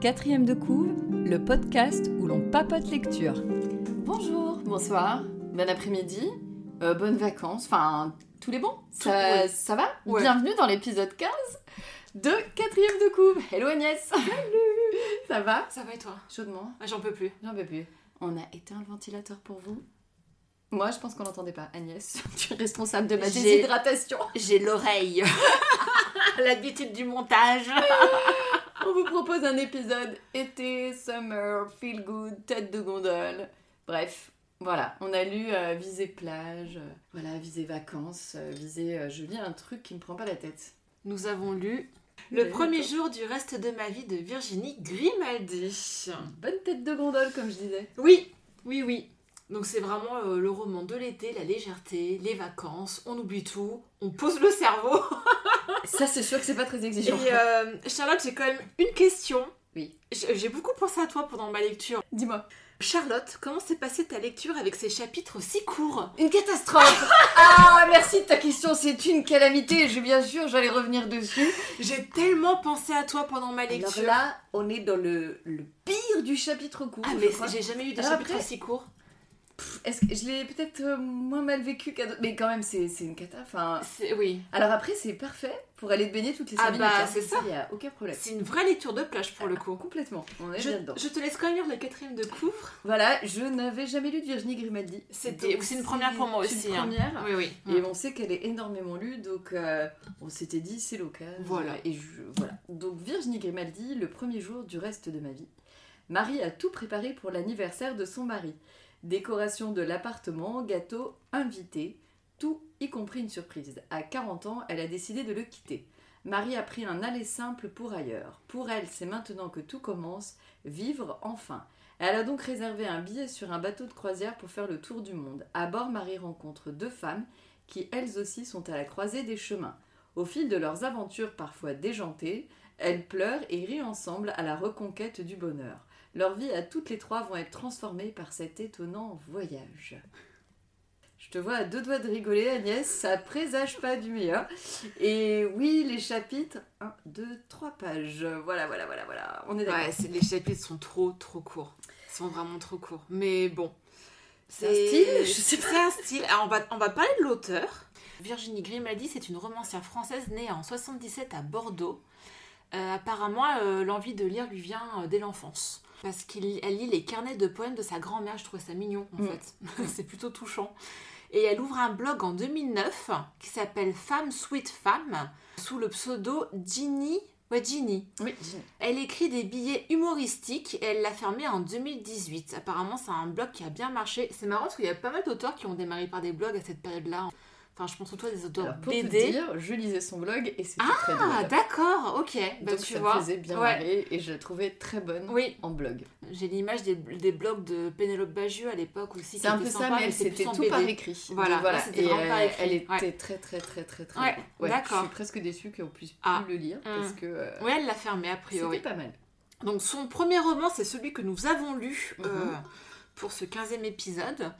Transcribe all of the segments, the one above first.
Quatrième de couve, le podcast où l'on papote lecture. Bonjour, bonsoir, bon après-midi, euh, bonnes vacances, enfin tous les bons. Ça, ça va? Ouais. Bienvenue dans l'épisode 15 de Quatrième de couve. Hello Agnès Salut Ça va? Ça va et toi? Chaudement? Ah, J'en peux plus. J'en peux plus. On a éteint le ventilateur pour vous Moi je pense qu'on l'entendait pas. Agnès, tu es responsable de ma déshydratation. J'ai l'oreille. L'habitude du montage. On vous propose un épisode été, summer, feel good, tête de gondole. Bref, voilà, on a lu euh, Visée plage, euh, voilà, Visée vacances, euh, Visée. euh, je lis un truc qui me prend pas la tête. Nous avons lu Le premier jour du reste de ma vie de Virginie Grimaldi. Bonne tête de gondole, comme je disais. Oui, oui, oui. Donc c'est vraiment euh, le roman de l'été, la légèreté, les vacances, on oublie tout, on pose le cerveau. Ça, c'est sûr que c'est pas très Et exigeant. euh, Charlotte, j'ai quand même une question. Oui. J'ai beaucoup pensé à toi pendant ma lecture. Dis-moi. Charlotte, comment s'est passée ta lecture avec ces chapitres si courts? Une catastrophe Ah, merci de ta question, c'est une calamité. Je, bien sûr, j'allais revenir dessus. J'ai tellement pensé à toi pendant ma Alors lecture. là, on est dans le, le pire du chapitre court. ah mais j'ai jamais eu des Alors chapitres après- si courts. Est-ce que je l'ai peut-être euh, moins mal vécu qu'à d'autres? Mais quand même, c'est c'est une cata. Enfin, Oui. alors après, c'est parfait pour aller te baigner toutes les 5 Ah minutes. bah, hein. c'est ça. Il n'y a aucun problème. C'est une vraie lecture de plage pour le coup. Complètement. On est Je, bien dedans. je te laisse quand même lire le quatrième de couvre. Voilà, je n'avais jamais lu de Virginie Grimaldi. C'était- c'est une première pour moi c'est aussi, Une hein. première. Oui, oui. Et on sait qu'elle est énormément lue, donc euh, on s'était dit c'est l'occasion. Voilà. Et je, voilà. Donc Virginie Grimaldi, le premier jour du reste de ma vie. Marie a tout préparé pour l'anniversaire de son mari. Décoration de l'appartement, gâteau, invité, tout y compris une surprise. À 40 ans, elle a décidé de le quitter. Marie a pris un aller simple pour ailleurs. Pour elle, c'est maintenant que tout commence, vivre enfin. Elle a donc réservé un billet sur un bateau de croisière pour faire le tour du monde. À bord, Marie rencontre deux femmes qui elles aussi sont à la croisée des chemins. Au fil de leurs aventures parfois déjantées, elles pleurent et rient ensemble à la reconquête du bonheur. Leurs vies à toutes les trois vont être transformées par cet étonnant voyage. Je te vois à deux doigts de rigoler, Agnès, ça présage pas du meilleur. Et oui, les chapitres, 1, 2, 3 pages. Voilà, voilà, voilà, voilà. On est d'accord. Ouais, les chapitres sont trop, trop courts. Ils sont vraiment trop courts. Mais bon. C'est un style Je sais C'est un style. Alors, on va, on va parler de l'auteur. Virginie Grimaldi, c'est une romancière française née en 77 à Bordeaux. Euh, apparemment, euh, l'envie de lire lui vient euh, dès l'enfance. Parce qu'elle lit les carnets de poèmes de sa grand-mère. Je trouvais ça mignon, en Mm. fait. c'est plutôt touchant. Et elle ouvre un blog en 2009 qui s'appelle Femme Sweet Femme, sous le pseudo Ginny. Ouais, Ginny. Oui, Ginny. Elle écrit des billets humoristiques et elle l'a fermé en 2018. Apparemment, c'est un blog qui a bien marché. C'est marrant parce qu'il y a pas mal d'auteurs qui ont démarré par des blogs à cette période-là. Enfin, je pense surtout à des auteurs Alors, pour te dire, je lisais son blog et c'était Ah, très drôle. d'accord, ok. Bah, Donc tu ça vois. me faisait bien Ouais. marrer et je la trouvais très bonne Oui, en blog. j'ai l'image des, des blogs de Pénélope Bagieux à l'époque aussi. C'est un peu ça, mais elle, c'est c'était plus tout BD. par écrit. Voilà, Donc, voilà. là, c'était Et par euh, écrit, elle était ouais. très très très très très Ouais, d'accord. Je suis presque déçue qu'on puisse plus Ah. le lire parce Mm. que euh, Ouais, elle l'a fermé a priori. c'était pas mal. Donc son premier roman, c'est celui que nous avons lu euh, Mhm. pour ce 15e épisode.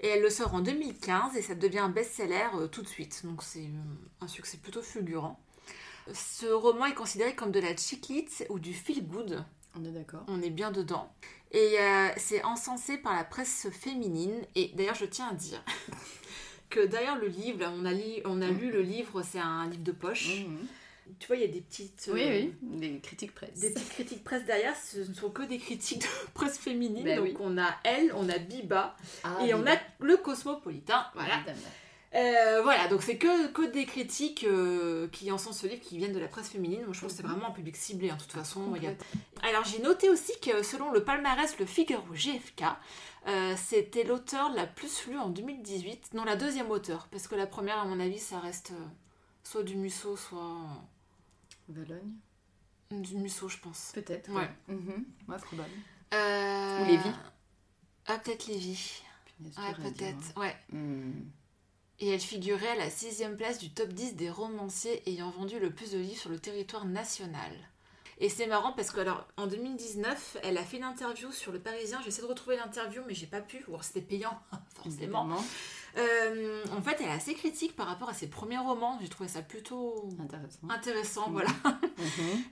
Et elle le sort en 2015 et ça devient un best-seller euh, tout de suite. Donc c'est euh, un succès plutôt fulgurant. Ce roman est considéré comme de la chiclite ou du feel-good. On est d'accord. On est bien dedans. Et euh, c'est encensé par la presse féminine. Et d'ailleurs, je tiens à dire que derrière le livre, on a, li- on a lu le livre, c'est un livre de poche. Mhm. Tu vois, il y a des petites... Oui, euh, oui, les critiques presse. des petites critiques presse derrière, ce ne sont que des critiques de presse féminine. Ben donc oui. on a elle, on a Biba Ah, et on a le Cosmopolitain. Voilà. Euh, voilà, donc c'est que, que des critiques euh, qui en sont ce livre qui viennent de la presse féminine. Moi je trouve que c'est Mhm. vraiment un public ciblé, hein, de toute façon. a-. Alors j'ai noté aussi que selon le palmarès Le Figaro GFK, euh, c'était l'auteur la plus lue en 2018. Non, la deuxième auteur, parce que la première, à mon avis, ça reste soit du Musso, soit. Valogne Du Musso, je pense. Peut-être. Ouais. Mhm. Ouais, probable. Euh, Ou Lévy. Ah, peut-être. Punaise, Ouais, peut-être, hein. ouais. Hmm. Et elle figurait à la sixième place du top 10 des romanciers ayant vendu le plus de livres sur le territoire national. Et c'est marrant parce que alors en 2019, elle a fait une interview sur le Parisien. J'essaie de retrouver l'interview, mais j'ai pas pu. Ou alors c'était payant, forcément. Évidemment. Euh, en fait, elle est assez critique par rapport à ses premiers romans. J'ai trouvé ça plutôt Intéressant. intéressant. Mhm. Voilà.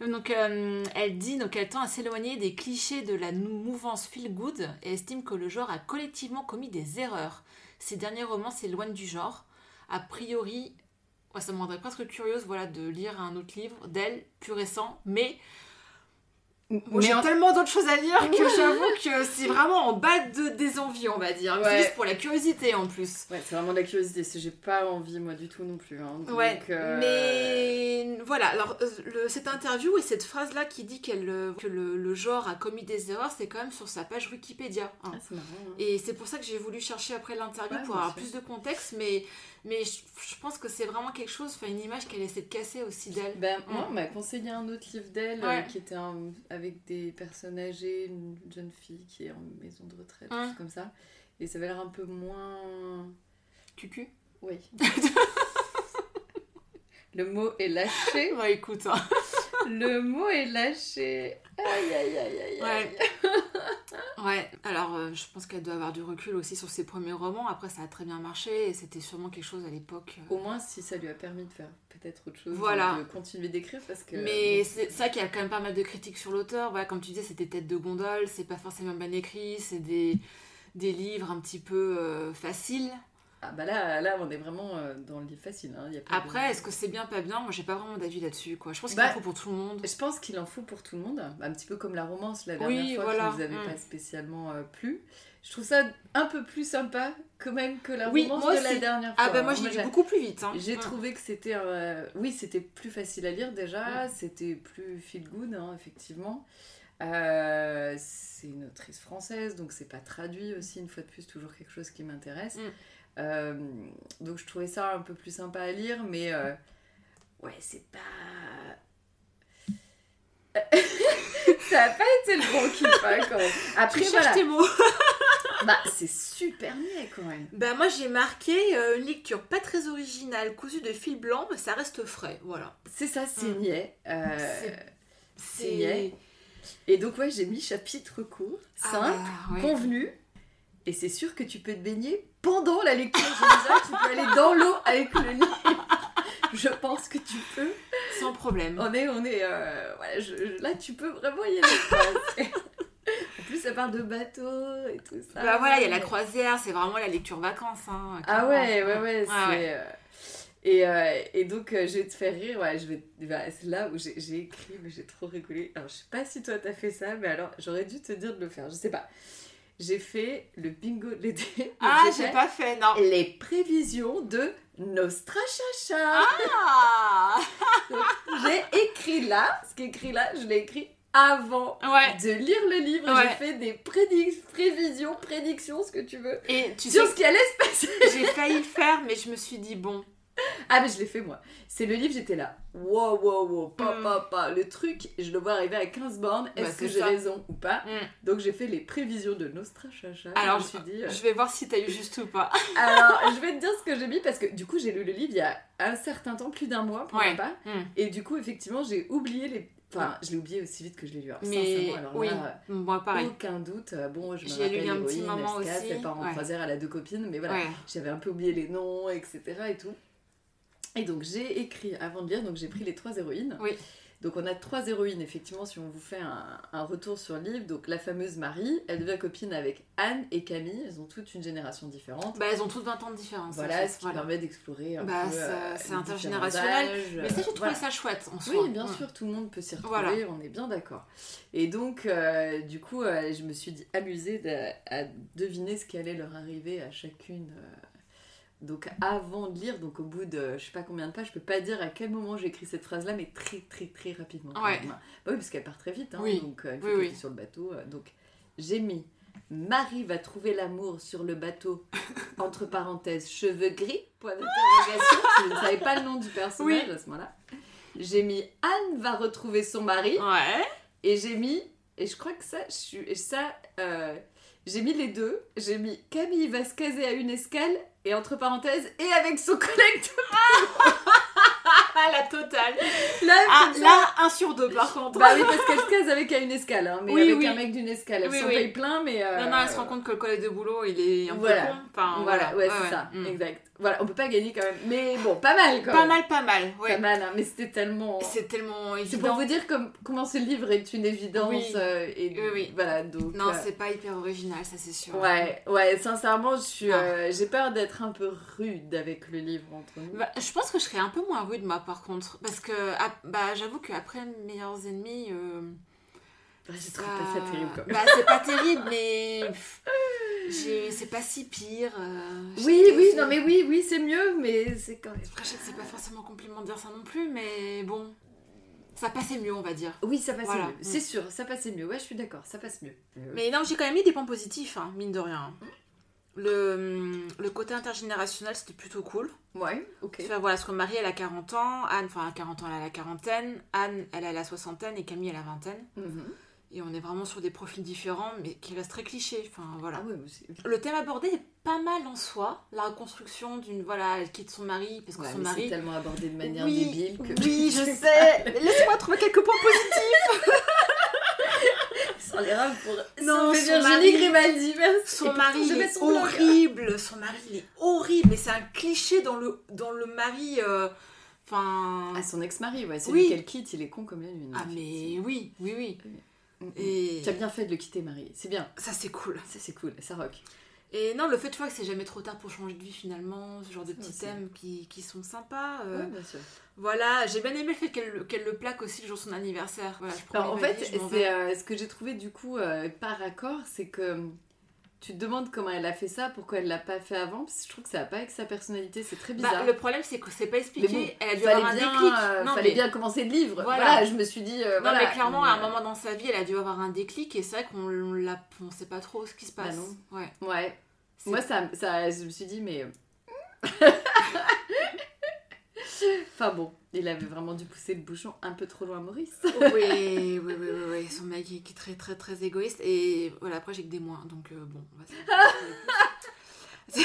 Mhm. Donc, euh, elle dit donc elle tend à s'éloigner des clichés de la mouvance feel good et estime que le genre a collectivement commis des erreurs. Ses derniers romans s'éloignent du genre. A priori, ça me rendrait presque curieuse voilà, de lire un autre livre d'elle, plus récent, mais moi, Mais j'ai en- tellement d'autres choses à lire que j'avoue que c'est vraiment en bas de, des envies, on va dire. C'est juste pour la curiosité en plus. Ouais, c'est vraiment de la curiosité. J'ai pas envie, moi, du tout non plus. hein. Donc, Ouais, euh, mais voilà, alors euh, le- cette interview et cette phrase-là qui dit qu'elle, euh, que le, le genre a commis des erreurs, c'est quand même sur sa page Wikipédia. hein. Ah, marrant. hein. Et c'est pour ça que j'ai voulu chercher après l'interview Ouais, pour avoir sûr. plus de contexte, mais, mais je, je pense que c'est vraiment quelque chose, une image qu'elle essaie de casser aussi d'elle. Ben, moi, on m'a conseillé un autre livre d'elle euh, Ouais. qui était un- avec des personnes âgées, une jeune fille qui est en maison de retraite, chose comme ça. Et ça avait l'air un peu moins. Cucu Oui. Le mot est lâché. Bah écoute, hein. Le mot est lâché. Aïe, aïe, aïe, aïe. Ouais. Ouais, alors euh, je pense qu'elle doit avoir du recul aussi sur ses premiers romans. Après, ça a très bien marché et c'était sûrement quelque chose à l'époque. euh, Au moins, si ça lui a permis de faire peut-être autre chose, Voilà. de continuer d'écrire, parce que. Mais bon, c'est ça qu'il y a quand même pas mal de critiques sur l'auteur. Voilà, comme tu disais, c'est des têtes de gondole, c'est pas forcément bien écrit, c'est des, des livres un petit peu euh, faciles. Ah bah là, là, on est vraiment euh, dans le livre facile. Hein. y a pas de- Après, est-ce que c'est bien, pas bien? Moi, j'ai pas vraiment d'avis là-dessus. quoi. Je pense qu'il Bah, en faut pour tout le monde. Je pense qu'il en faut pour tout le monde, un petit peu comme la romance la Oui, dernière fois voilà. qui nous avait Mm. pas spécialement euh, plu. Je trouve ça un peu plus sympa quand même que la Oui, romance de la dernière fois. Ah bah moi, l'ai lu j'ai- beaucoup plus vite. hein. J'ai Mm. trouvé que c'était euh, oui c'était plus facile à lire déjà, c'était plus feel good hein, effectivement. Euh, c'est une autrice française donc c'est pas traduit aussi une fois de plus toujours quelque chose qui m'intéresse. Euh, donc je trouvais ça un peu plus sympa à lire mais euh, ouais c'est pas ça a pas été le bon kiff hein, quand même. Après Tu voilà tes mots. bah c'est super niais quand même. Bah moi j'ai marqué euh, une lecture pas très originale, cousue de fil blanc, mais ça reste frais, voilà. C'est ça c'est Mm. niais. C'est- niais. Et donc, ouais, j'ai mis chapitre court, Ah, simple, ouais. convenu. Et c'est sûr que tu peux te baigner pendant la lecture. Tu peux aller dans l'eau avec le livre. Je pense que tu peux. Sans problème. On est, on est, euh, voilà, je- je- là, tu peux vraiment y aller. en plus, ça parle de bateau et tout ça. Bah voilà, il y a la croisière, c'est vraiment la lecture vacances. Hein, Ah ouais, ouais, ouais. Ah ouais. euh, Et, euh, et donc, je vais te faire rire. Ouais, je vais... bah, c'est là où j'ai j'ai écrit, mais j'ai trop rigolé. Alors, je sais pas si toi t'as fait ça, mais alors j'aurais dû te dire de le faire. Je sais pas. J'ai fait le bingo de l'été. Ah, j'ai pas fait, non. Les prévisions de Nostrachacha. Ah J'ai écrit là, ce qui est écrit là, je l'ai écrit avant Ouais. de lire le livre. Ouais. J'ai fait des prédic- prévisions, prédictions, ce que tu veux, Et tu sais, sur ce qui allait se passer. j'ai failli le faire, mais je me suis dit, bon, Ah mais je l'ai fait moi. C'est le livre, j'étais là. Wow, wow, wow, pas, Mm. pas, pas. Le truc, je le vois arriver à 15 bornes. Bah, Est-ce que j'ai raison ou pas Mm. Donc j'ai fait les prévisions de Nostrachacha. Alors, je me suis dit... euh, je vais voir si t'as eu juste ou pas. Alors, je vais te dire ce que j'ai mis parce que du coup, j'ai lu le livre il y a un certain temps, plus d'un mois pour Ouais. part. Mm. Et du coup, effectivement, j'ai oublié les... Enfin, je l'ai oublié aussi vite que je l'ai lu. Alors, Mais alors oui, là, moi pareil. aucun doute. Euh, Bon, je me lu rappelle a un petit moment aussi. elle part en Ouais. croisière, elle a deux copines, mais voilà. Ouais. J'avais un peu oublié les noms, etc. et tout. Et donc j'ai écrit avant de lire, donc j'ai pris les trois héroïnes. Oui. Donc on a trois héroïnes, effectivement, si on vous fait un, un retour sur le livre. Donc la fameuse Marie, elle devient copine avec Anne et Camille, elles ont toute une génération différente. Bah, elles ont toutes 20 ans de différence. en voilà, fait, ce qui voilà. permet d'explorer un Bah, peu. euh, c'est intergénérationnel. Mais ça, j'ai trouvé voilà. ça chouette en soi. Oui, bien Mm. sûr, tout le monde peut s'y retrouver, Voilà. on est bien d'accord. Et donc, euh, du coup, euh, je me suis dit, amusée de- à deviner ce qui allait leur arriver à chacune. Donc, avant de lire, donc au bout de je sais pas combien de pages, je peux pas dire à quel moment j'ai écrit cette phrase-là, mais très, très, très rapidement. Ouais. Bah oui, parce qu'elle part très vite, hein, Oui. donc euh, Oui, oui. sur le bateau. euh, donc, j'ai mis Marie va trouver l'amour sur le bateau, entre parenthèses, cheveux gris, point d'interrogation. je ne savais pas le nom du personnage à ce moment-là. J'ai mis Anne va retrouver son mari Ouais. et j'ai mis et je crois que ça je suis et ça euh, j'ai mis les deux j'ai mis Camille va se caser à une escale et entre parenthèses et avec son collègue de- Ah, la totale. là, Ah, là, un sur deux par contre. Bah oui, parce qu'elle se case avec une escale, hein, mais Oui, avec oui. un mec d'une escale. Elle Oui, s'en plein, mais. euh, Non, non, elle se rend compte que le collègue de boulot, il est un Voilà. peu con. Enfin, Voilà, ouais, c'est ça, Mm. exact. Voilà, on peut pas gagner quand même. Mais bon, pas mal quand Pas même. mal, pas mal. Pas mal, hein, mais c'était tellement. C'est tellement C'est évident. pour vous dire comme, comment ce livre est une évidence. Oui. euh, et Oui, oui. Voilà, donc. Non, euh, c'est pas hyper original, ça c'est sûr. Ouais, ouais, sincèrement, je suis, Non. euh, j'ai peur d'être un peu rude avec le livre entre nous. Bah, je pense que je serais un peu moins rude, moi, par contre. Parce que, ah, bah, j'avoue qu'après Meilleurs Ennemis. euh, J'ai ça- trouvé pas ça terrible. Bah, c'est pas terrible, mais. C'est pas si pire. euh, Oui, oui, c'est- non mais oui, oui, c'est mieux, mais c'est quand même. Après, je sais que c'est pas forcément compliment de dire ça non plus, mais bon. Ça passait mieux, on va dire. Oui, ça passait Voilà. mieux. C'est sûr, ça passait mieux. Ouais, je suis d'accord, ça passe mieux. Mais non, j'ai quand même mis des points positifs, hein, mine de rien. Le, le côté intergénérationnel, c'était plutôt cool. Ouais, ok. Enfin, voilà, parce que Marie, elle a 40 ans, Anne, enfin, à 40 ans, elle a la quarantaine, Anne, elle a la soixantaine et Camille, elle a la vingtaine. Mhm. Et on est vraiment sur des profils différents, mais qui restent très clichés. Enfin, voilà. Ah ouais. Le thème abordé est pas mal en soi. La reconstruction d'une. Voilà, elle quitte son mari, parce que Ouais, son mais c'est mari. tellement abordé de manière Oui, débile que. Oui, je sais. Laisse-moi trouver quelques points positifs. Les rames pour. Non, Sauver son Virginie mari- Grimaldi, merci. Son mari il est son blog. horrible. Son mari il est horrible. Mais c'est un cliché dans le, dans le mari. euh, Enfin. Ah, son ex-mari, ouais, celui Oui. qu'elle quitte, il est con comme la lune. Ah, mais oui, oui, oui. Mm, mm. Et Tu as bien fait de le quitter, Marie. C'est bien. ça, c'est cool. Ça, c'est cool. Ça rock. Et non, le fait tu vois, que c'est jamais trop tard pour changer de vie finalement, ce genre de Ça petits thèmes qui, qui sont sympas. euh, Ouais, bien sûr. Voilà, j'ai bien aimé le fait qu'elle le plaque aussi le jour de son anniversaire. Voilà, je prends Alors, en fait, c'est euh, ce que j'ai trouvé du coup euh, par accord, c'est que tu te demandes comment elle a fait ça, pourquoi elle l'a pas fait avant, parce que je trouve que ça va pas avec sa personnalité, c'est très bizarre. Bah, le problème, c'est que c'est pas expliqué. Bon, elle a dû avoir un bien, déclic. euh, non, fallait mais, bien commencer le livre. Voilà, Voilà. je me suis dit. euh, non, voilà. mais clairement, à un Mais, moment dans sa vie, elle a dû avoir un déclic et c'est vrai qu'on l'a, on sait pas trop ce qui se Bah passe. non. Ouais. euh, Ouais. Moi, ça, ça, je me suis dit, mais. enfin bon, il avait vraiment dû pousser le bouchon un peu trop loin, Maurice. oui, oui, oui, oui, oui, son mec qui est très, très, très égoïste. Et voilà, après, j'ai que des moins. Donc, euh, bon, on va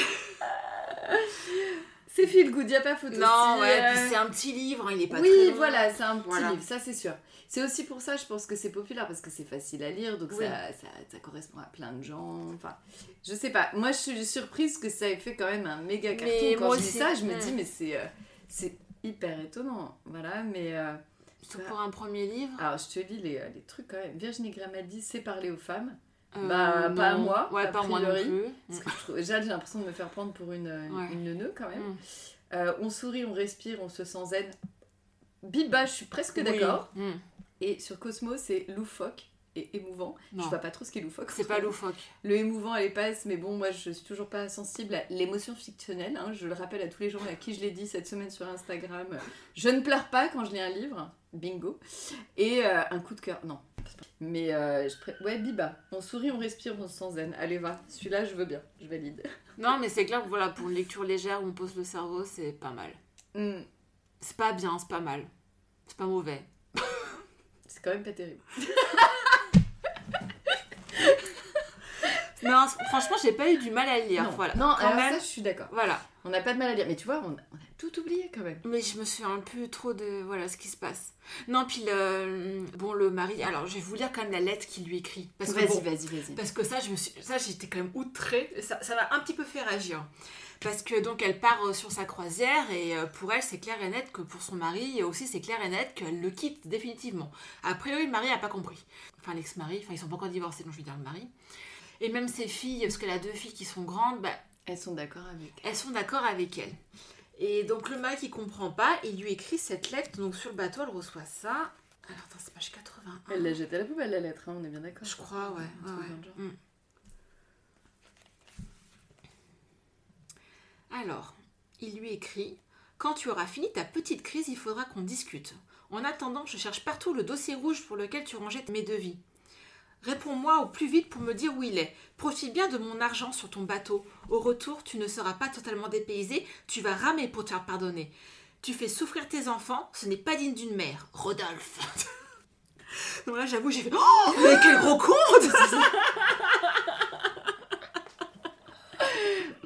C'est feel good, y a pas photo. Non, Si, ouais, euh, puis c'est un petit livre, hein, il est pas oui, très long. voilà, c'est un petit Voilà. livre, ça c'est sûr. C'est aussi pour ça, je pense que c'est populaire parce que c'est facile à lire, donc Oui. ça, ça, ça correspond à plein de gens. Enfin, je sais pas. Moi, je suis surprise que ça ait fait quand même un méga carton. Mais Quand je lis ça, je me dis, mais c'est, euh, c'est hyper étonnant. Voilà, mais. euh, Surtout pour un premier livre. alors, je te lis les, euh, les trucs quand même. Virginie Grimaldi sait parler aux femmes. Euh, bah, pas non. moi, Ouais, pas moi non plus. J'ai l'impression de me faire prendre pour une, Ouais. une neuneu quand même. Mm. Euh, on sourit, on respire, on se sent zen. Biba, je suis presque Oui. d'accord. Mm. Et sur Cosmo, c'est loufoque et émouvant. Non. Je vois pas trop ce qui est loufoque. C'est pas loufoque. Le émouvant, elle passe, mais bon, moi je suis toujours pas sensible à l'émotion fictionnelle. hein. Je le rappelle à tous les gens à qui je l'ai dit cette semaine sur Instagram. Je ne pleure pas quand je lis un livre. Bingo. Et euh, un coup de cœur. Non. Mais euh, je pré- ouais, Biba. On sourit, on respire, on se sent zen. Allez, va. Celui-là, je veux bien. Je valide. Non, mais c'est clair que voilà, pour une lecture légère où on pose le cerveau, c'est pas mal. Hmm. C'est pas bien, c'est pas mal. C'est pas mauvais. C'est quand même pas terrible. Non, franchement, j'ai pas eu du mal à lire. non, Voilà. non Quand alors même, ça, je suis d'accord. voilà. On n'a pas de mal à lire. Mais tu vois, on a, on a tout oublié quand même. Mais je me souviens plus trop de voilà ce qui se passe. Non, puis le bon le mari. Alors, je vais vous lire quand même la lettre qu'il lui écrit Vas-y, bon, vas-y, vas-y. Parce que ça, je me suis, ça, j'étais quand même outrée. Ça, ça m'a un petit peu fait réagir. Parce que donc elle part euh, sur sa croisière et euh, pour elle, c'est clair et net que pour son mari et aussi, c'est clair et net qu'elle le quitte définitivement. A priori, le mari n'a pas compris. Enfin, l'ex-mari, enfin, ils sont pas encore divorcés, donc je vais dire le mari. Et même ses filles, parce qu'elle a deux filles qui sont grandes, bah, Elles sont d'accord avec. elles sont d'accord avec elle. Et donc le mari qui comprend pas, il lui écrit cette lettre. Donc sur le bateau, elle reçoit ça. Alors attends, c'est page 81. Elle l'a jetée à la poubelle, la lettre, hein, on est bien d'accord. Je crois, ouais. Mm. Alors, il lui écrit Quand tu auras fini ta petite crise, il faudra qu'on discute. En attendant, je cherche partout le dossier rouge pour lequel tu rangeais mes devis. Réponds-moi au plus vite pour me dire où il est. Profite bien de mon argent sur ton bateau. Au retour, tu ne seras pas totalement dépaysé, tu vas ramer pour te faire pardonner. Tu fais souffrir tes enfants, ce n'est pas digne d'une mère. Rodolphe. Donc là, j'avoue, j'ai fait Oh, mais quel gros con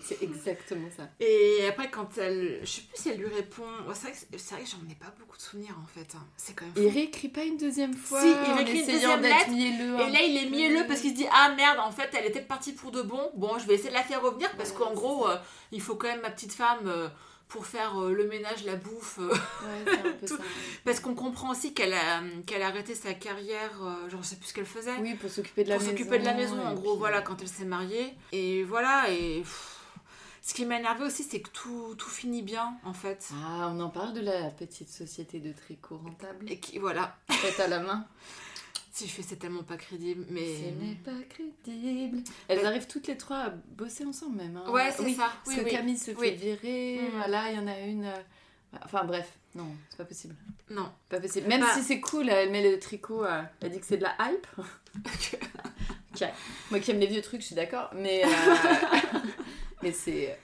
C'est exactement ça. Et après, quand elle. Je sais plus si elle lui répond. C'est vrai que, c'est vrai que j'en ai pas beaucoup de souvenirs en fait. hein. C'est quand même. fou. Il réécrit pas une deuxième fois. Si, il réécrit une deuxième lettre, mielleux, Et hein. là, il est mielleux parce qu'il se dit Ah merde, en fait, elle était partie pour de bon. Bon, je vais essayer de la faire revenir parce Ouais, qu'en gros, euh, il faut quand même ma petite femme euh, pour faire euh, le ménage, la bouffe. Ouais, un peu Tout- ça. parce qu'on comprend aussi qu'elle a, qu'elle a arrêté sa carrière, euh, genre, je sais plus ce qu'elle faisait. Oui, pour s'occuper de la pour maison. s'occuper de la maison, en gros, puis- voilà, quand elle s'est mariée. Et voilà, et. pff, ce qui m'a énervé aussi, c'est que tout, tout finit bien, en fait. Ah, on en parle de la petite société de tricot rentable Et qui, voilà. faite à la main. Si je fais, c'est tellement pas crédible, mais. Ce n'est pas crédible. Elles Mais- arrivent toutes les trois à bosser ensemble même. hein. Ouais, c'est Oui, ça. Parce Oui, que oui. Camille se fait virer, Mhm. voilà, il y en a une. euh, Enfin bref, non, c'est pas possible. Non. Pas possible. Même Bah- si c'est cool, elle met le tricot, euh, elle dit que c'est de la hype. Ok. Moi qui aime les vieux trucs, je suis d'accord, mais euh, mais c'est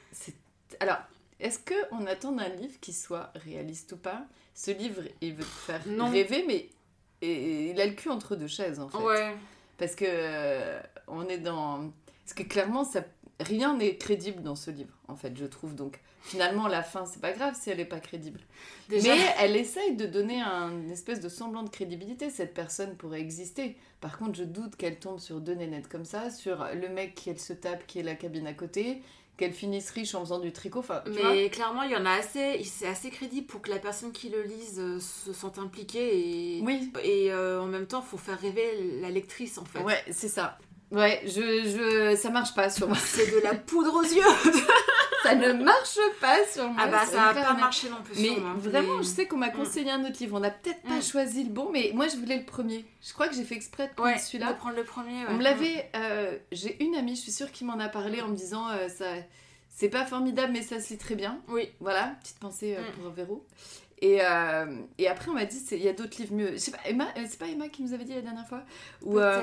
alors. Est-ce que on attend d'un livre qui soit réaliste ou pas? Ce livre, il veut te faire Non. rêver, mais et- il a le cul entre deux chaises en fait. Ouais. Parce que euh, on est dans. Parce que clairement, ça... rien n'est crédible dans ce livre, en fait, je trouve. Donc finalement, la fin, c'est pas grave si elle est pas crédible. Déjà, Mais elle essaye de donner un une espèce de semblant de crédibilité. Cette personne pourrait exister. Par contre, je doute qu'elle tombe sur deux nénettes comme ça, sur le mec qu'elle se tape, qui est la cabine à côté, qu'elle finisse riche en faisant du tricot. Enfin, tu vois. Mais clairement, il y en a assez, c'est assez crédible pour que la personne qui le lise euh, se sente impliquée et, Oui, et euh, en même temps, faut faire rêver la lectrice en fait. ouais, c'est ça. Ouais, je, je, ça marche pas sur moi. C'est de la poudre aux yeux. ça ne marche pas sur moi. ah bah ça hyper pas marcher non plus Mais moi. vraiment, Mais- je sais qu'on m'a conseillé un autre livre. On n'a peut-être pas Mm. choisi le bon, mais moi je voulais le premier. Je crois que j'ai fait exprès de prendre Ouais, celui-là. de prendre le premier. On me ouais. l'avait. euh, j'ai une amie, je suis sûre, qui m'en a parlé en me disant euh, ça, c'est pas formidable, mais ça se lit très bien. Oui. Voilà, petite pensée euh, Mm. pour Véro. Et, euh, et après, on m'a dit il y a d'autres livres mieux. Je sais pas, Emma, c'est pas Emma qui nous avait dit la dernière fois? Ou, euh.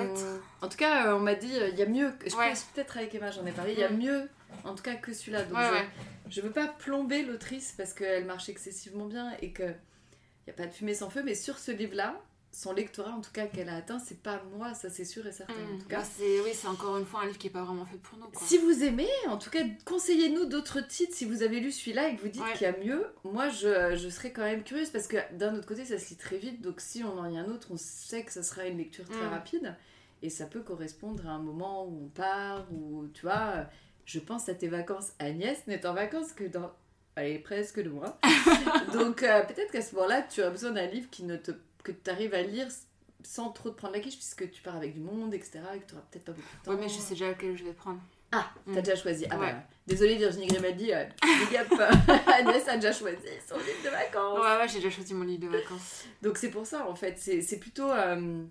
En tout cas, on m'a dit il y a mieux. Je Ouais. pense peut-être avec Emma, j'en ai parlé. Il y a Mm. mieux, en tout cas, que celui-là. Donc Ouais, je, je veux pas plomber l'autrice parce qu'elle marche excessivement bien et que y a pas de fumée sans feu, mais sur ce livre-là, son lectorat en tout cas qu'elle a atteint, c'est pas moi, ça c'est sûr et certain. En Mm. tout cas, Bah, c'est oui, c'est encore une fois un livre qui est pas vraiment fait pour nous. Quoi. si vous aimez, en tout cas, conseillez-nous d'autres titres si vous avez lu celui-là et que vous dites Ouais. qu'il y a mieux. Moi, je, je serais quand même curieuse parce que d'un autre côté, ça se lit très vite. Donc, si on en a un autre, on sait que ça sera une lecture très Mm. rapide et ça peut correspondre à un moment où on part ou tu vois. Je pense à tes vacances. Agnès n'est en vacances que dans. Allez, presque deux mois. Donc, euh, peut-être qu'à ce moment-là, tu as besoin d'un livre qui ne te, que tu arrives à lire sans trop te prendre la quiche, puisque tu pars avec du monde, etc. et que tu n'auras peut-être pas beaucoup de temps. Ouais, mais je sais déjà lequel je vais prendre. Ah, t'as Mm. déjà choisi. Ah Ouais. bah, désolée Virginie Grimaldi, euh, big up. Agnès a déjà choisi son livre de vacances. Ouais, ouais, j'ai déjà choisi mon livre de vacances. Donc c'est pour ça en fait, c'est c'est plutôt... euh,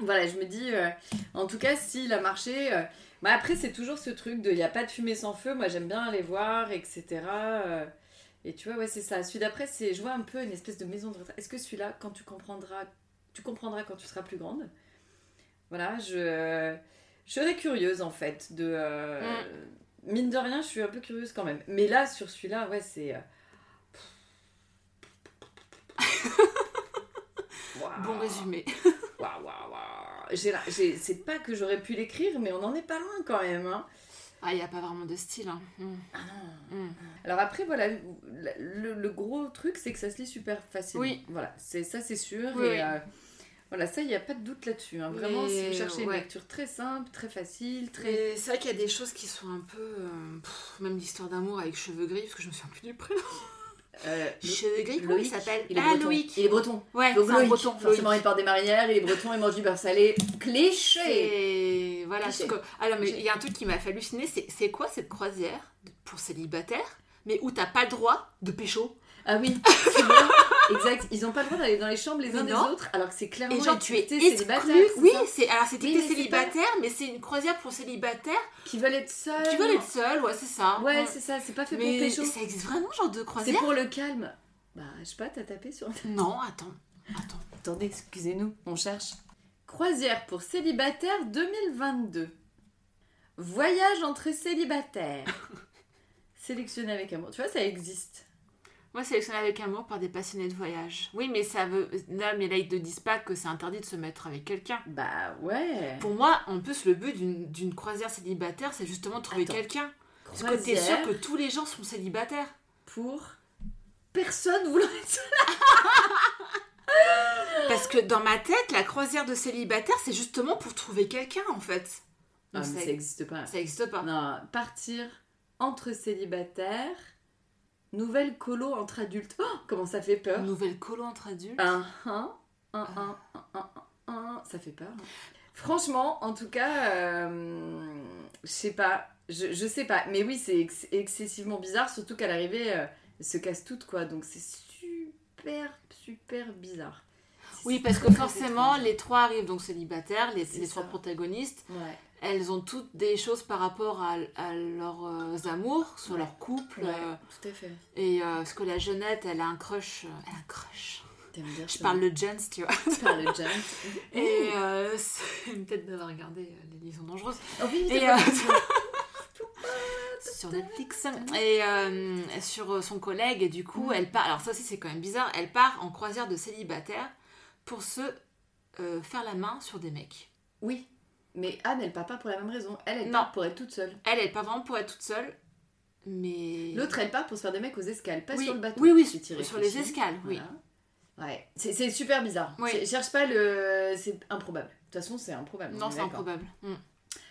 Voilà, je me dis, euh, en tout cas, s'il a marché... bah après, c'est toujours ce truc de il n'y a pas de fumée sans feu, moi j'aime bien aller voir, etc. euh, Et tu vois, ouais, c'est ça. Celui d'après, c'est, je vois un peu une espèce de maison de retraite. Est-ce que celui-là, quand tu comprendras, tu comprendras quand tu seras plus grande? Voilà, je, je serais curieuse en fait de... euh, Mine de rien, je suis un peu curieuse quand même. Mais là, sur celui-là, ouais, c'est... euh. Bon résumé. Waouh, waouh, waouh. C'est pas que j'aurais pu l'écrire, mais on en est pas loin quand même. hein. Ah, il n'y a pas vraiment de style. Hein. Mm. Ah non. Mm. Alors après, voilà, le, le gros truc, c'est que ça se lit super facilement. Oui. Voilà, c'est ça, c'est sûr. Oui, et oui. euh, voilà, ça, il n'y a pas de doute là-dessus. hein. Vraiment, si vous cherchez une lecture très simple, très facile, très. C'est vrai qu'il y a des choses qui sont un peu. euh, pff, même l'histoire d'amour avec cheveux gris, parce que je me souviens plus du prénom. Euh, Cheveux gris, comment il s'appelle il est Ah, Il est breton. Ouais, Donc Loïc, breton. forcément, Loïc. il porte des marinières, il est breton, il mange du beurre salé. Cliché Et voilà, Cliché. parce que- alors mais il y a un truc qui m'a fait halluciner, c'est quoi cette croisière pour célibataires, mais où t'as pas le droit de pécho? Ah oui, c'est. Exact. Ils n'ont pas le droit d'aller dans les chambres les Mais uns des non. autres, alors que c'est clairement Et genre tu es célibataire, c'est Oui, c'est alors c'est Oui, c'est pas- célibataire, mais c'est une croisière pour célibataires Qui veulent être seuls. qui veulent être seuls, ouais c'est ça. Ouais, c'est ça, c'est pas fait mais pour pécho. ça existe vraiment genre de C'est croisière pour le calme. Bah, je sais pas, t'as tapé sur. Non, attends, attends. Attendez, excusez-nous, on cherche. Croisière pour célibataires 2022. Voyage entre célibataires. Sélectionné avec amour. Tu vois, ça existe. Moi, sélectionné avec amour par des passionnés de voyage. Oui, mais ça veut. Là, mais là, ils te disent pas que c'est interdit de se mettre avec quelqu'un. Bah ouais. Pour moi, en plus, le but d'une croisière célibataire, c'est justement de trouver quelqu'un. Parce que t'es sûr que tous les gens sont célibataires. pour personne voulant être Parce que dans ma tête, la croisière de célibataire, c'est justement pour trouver quelqu'un en fait. Ah, mais ça- ça n'existe pas. ça n'existe pas. Non, partir entre célibataires, nouvelle colo entre adultes. Oh, comment ça fait peur. Nouvelle colo entre adultes. Un, un, un, un, un, un, un, un. Ça fait peur. hein. Franchement, en tout cas, euh, je sais pas. Je, je sais pas. Mais oui, c'est ex- excessivement bizarre, surtout qu'à l'arrivée, euh, se cassent toutes, quoi. Donc c'est super, super bizarre. Oui, parce que forcément, les trois arrivent donc célibataires, les, les trois protagonistes. Ouais. Elles ont toutes des choses par rapport à, à leurs euh, amours, sur Ouais. leur couple. Ouais, euh, tout à fait. et euh, parce que la jeunette, elle a un crush. euh, elle a un crush. Je ça. parle le gens, tu vois. Je parle de James. Et euh, c'est peut-être d'avoir regardé Les Liaisons Dangereuses. Oh oui, Et, sur Netflix et euh, sur son collègue et du coup elle part alors ça aussi c'est quand même bizarre elle part en croisière de célibataire pour se euh, faire la main sur des mecs Oui, mais Anne, elle part pas pour la même raison. Elle, elle Non. part pour être toute seule. elle elle part vraiment pour être toute seule mais L'autre, elle part pour se faire des mecs aux escales, pas oui. sur le bateau. oui oui Si tu sur les escales oui Voilà. Ouais, c'est super bizarre. Oui. Je cherche pas le. C'est improbable. De toute façon, c'est improbable. on non est c'est improbable Mm.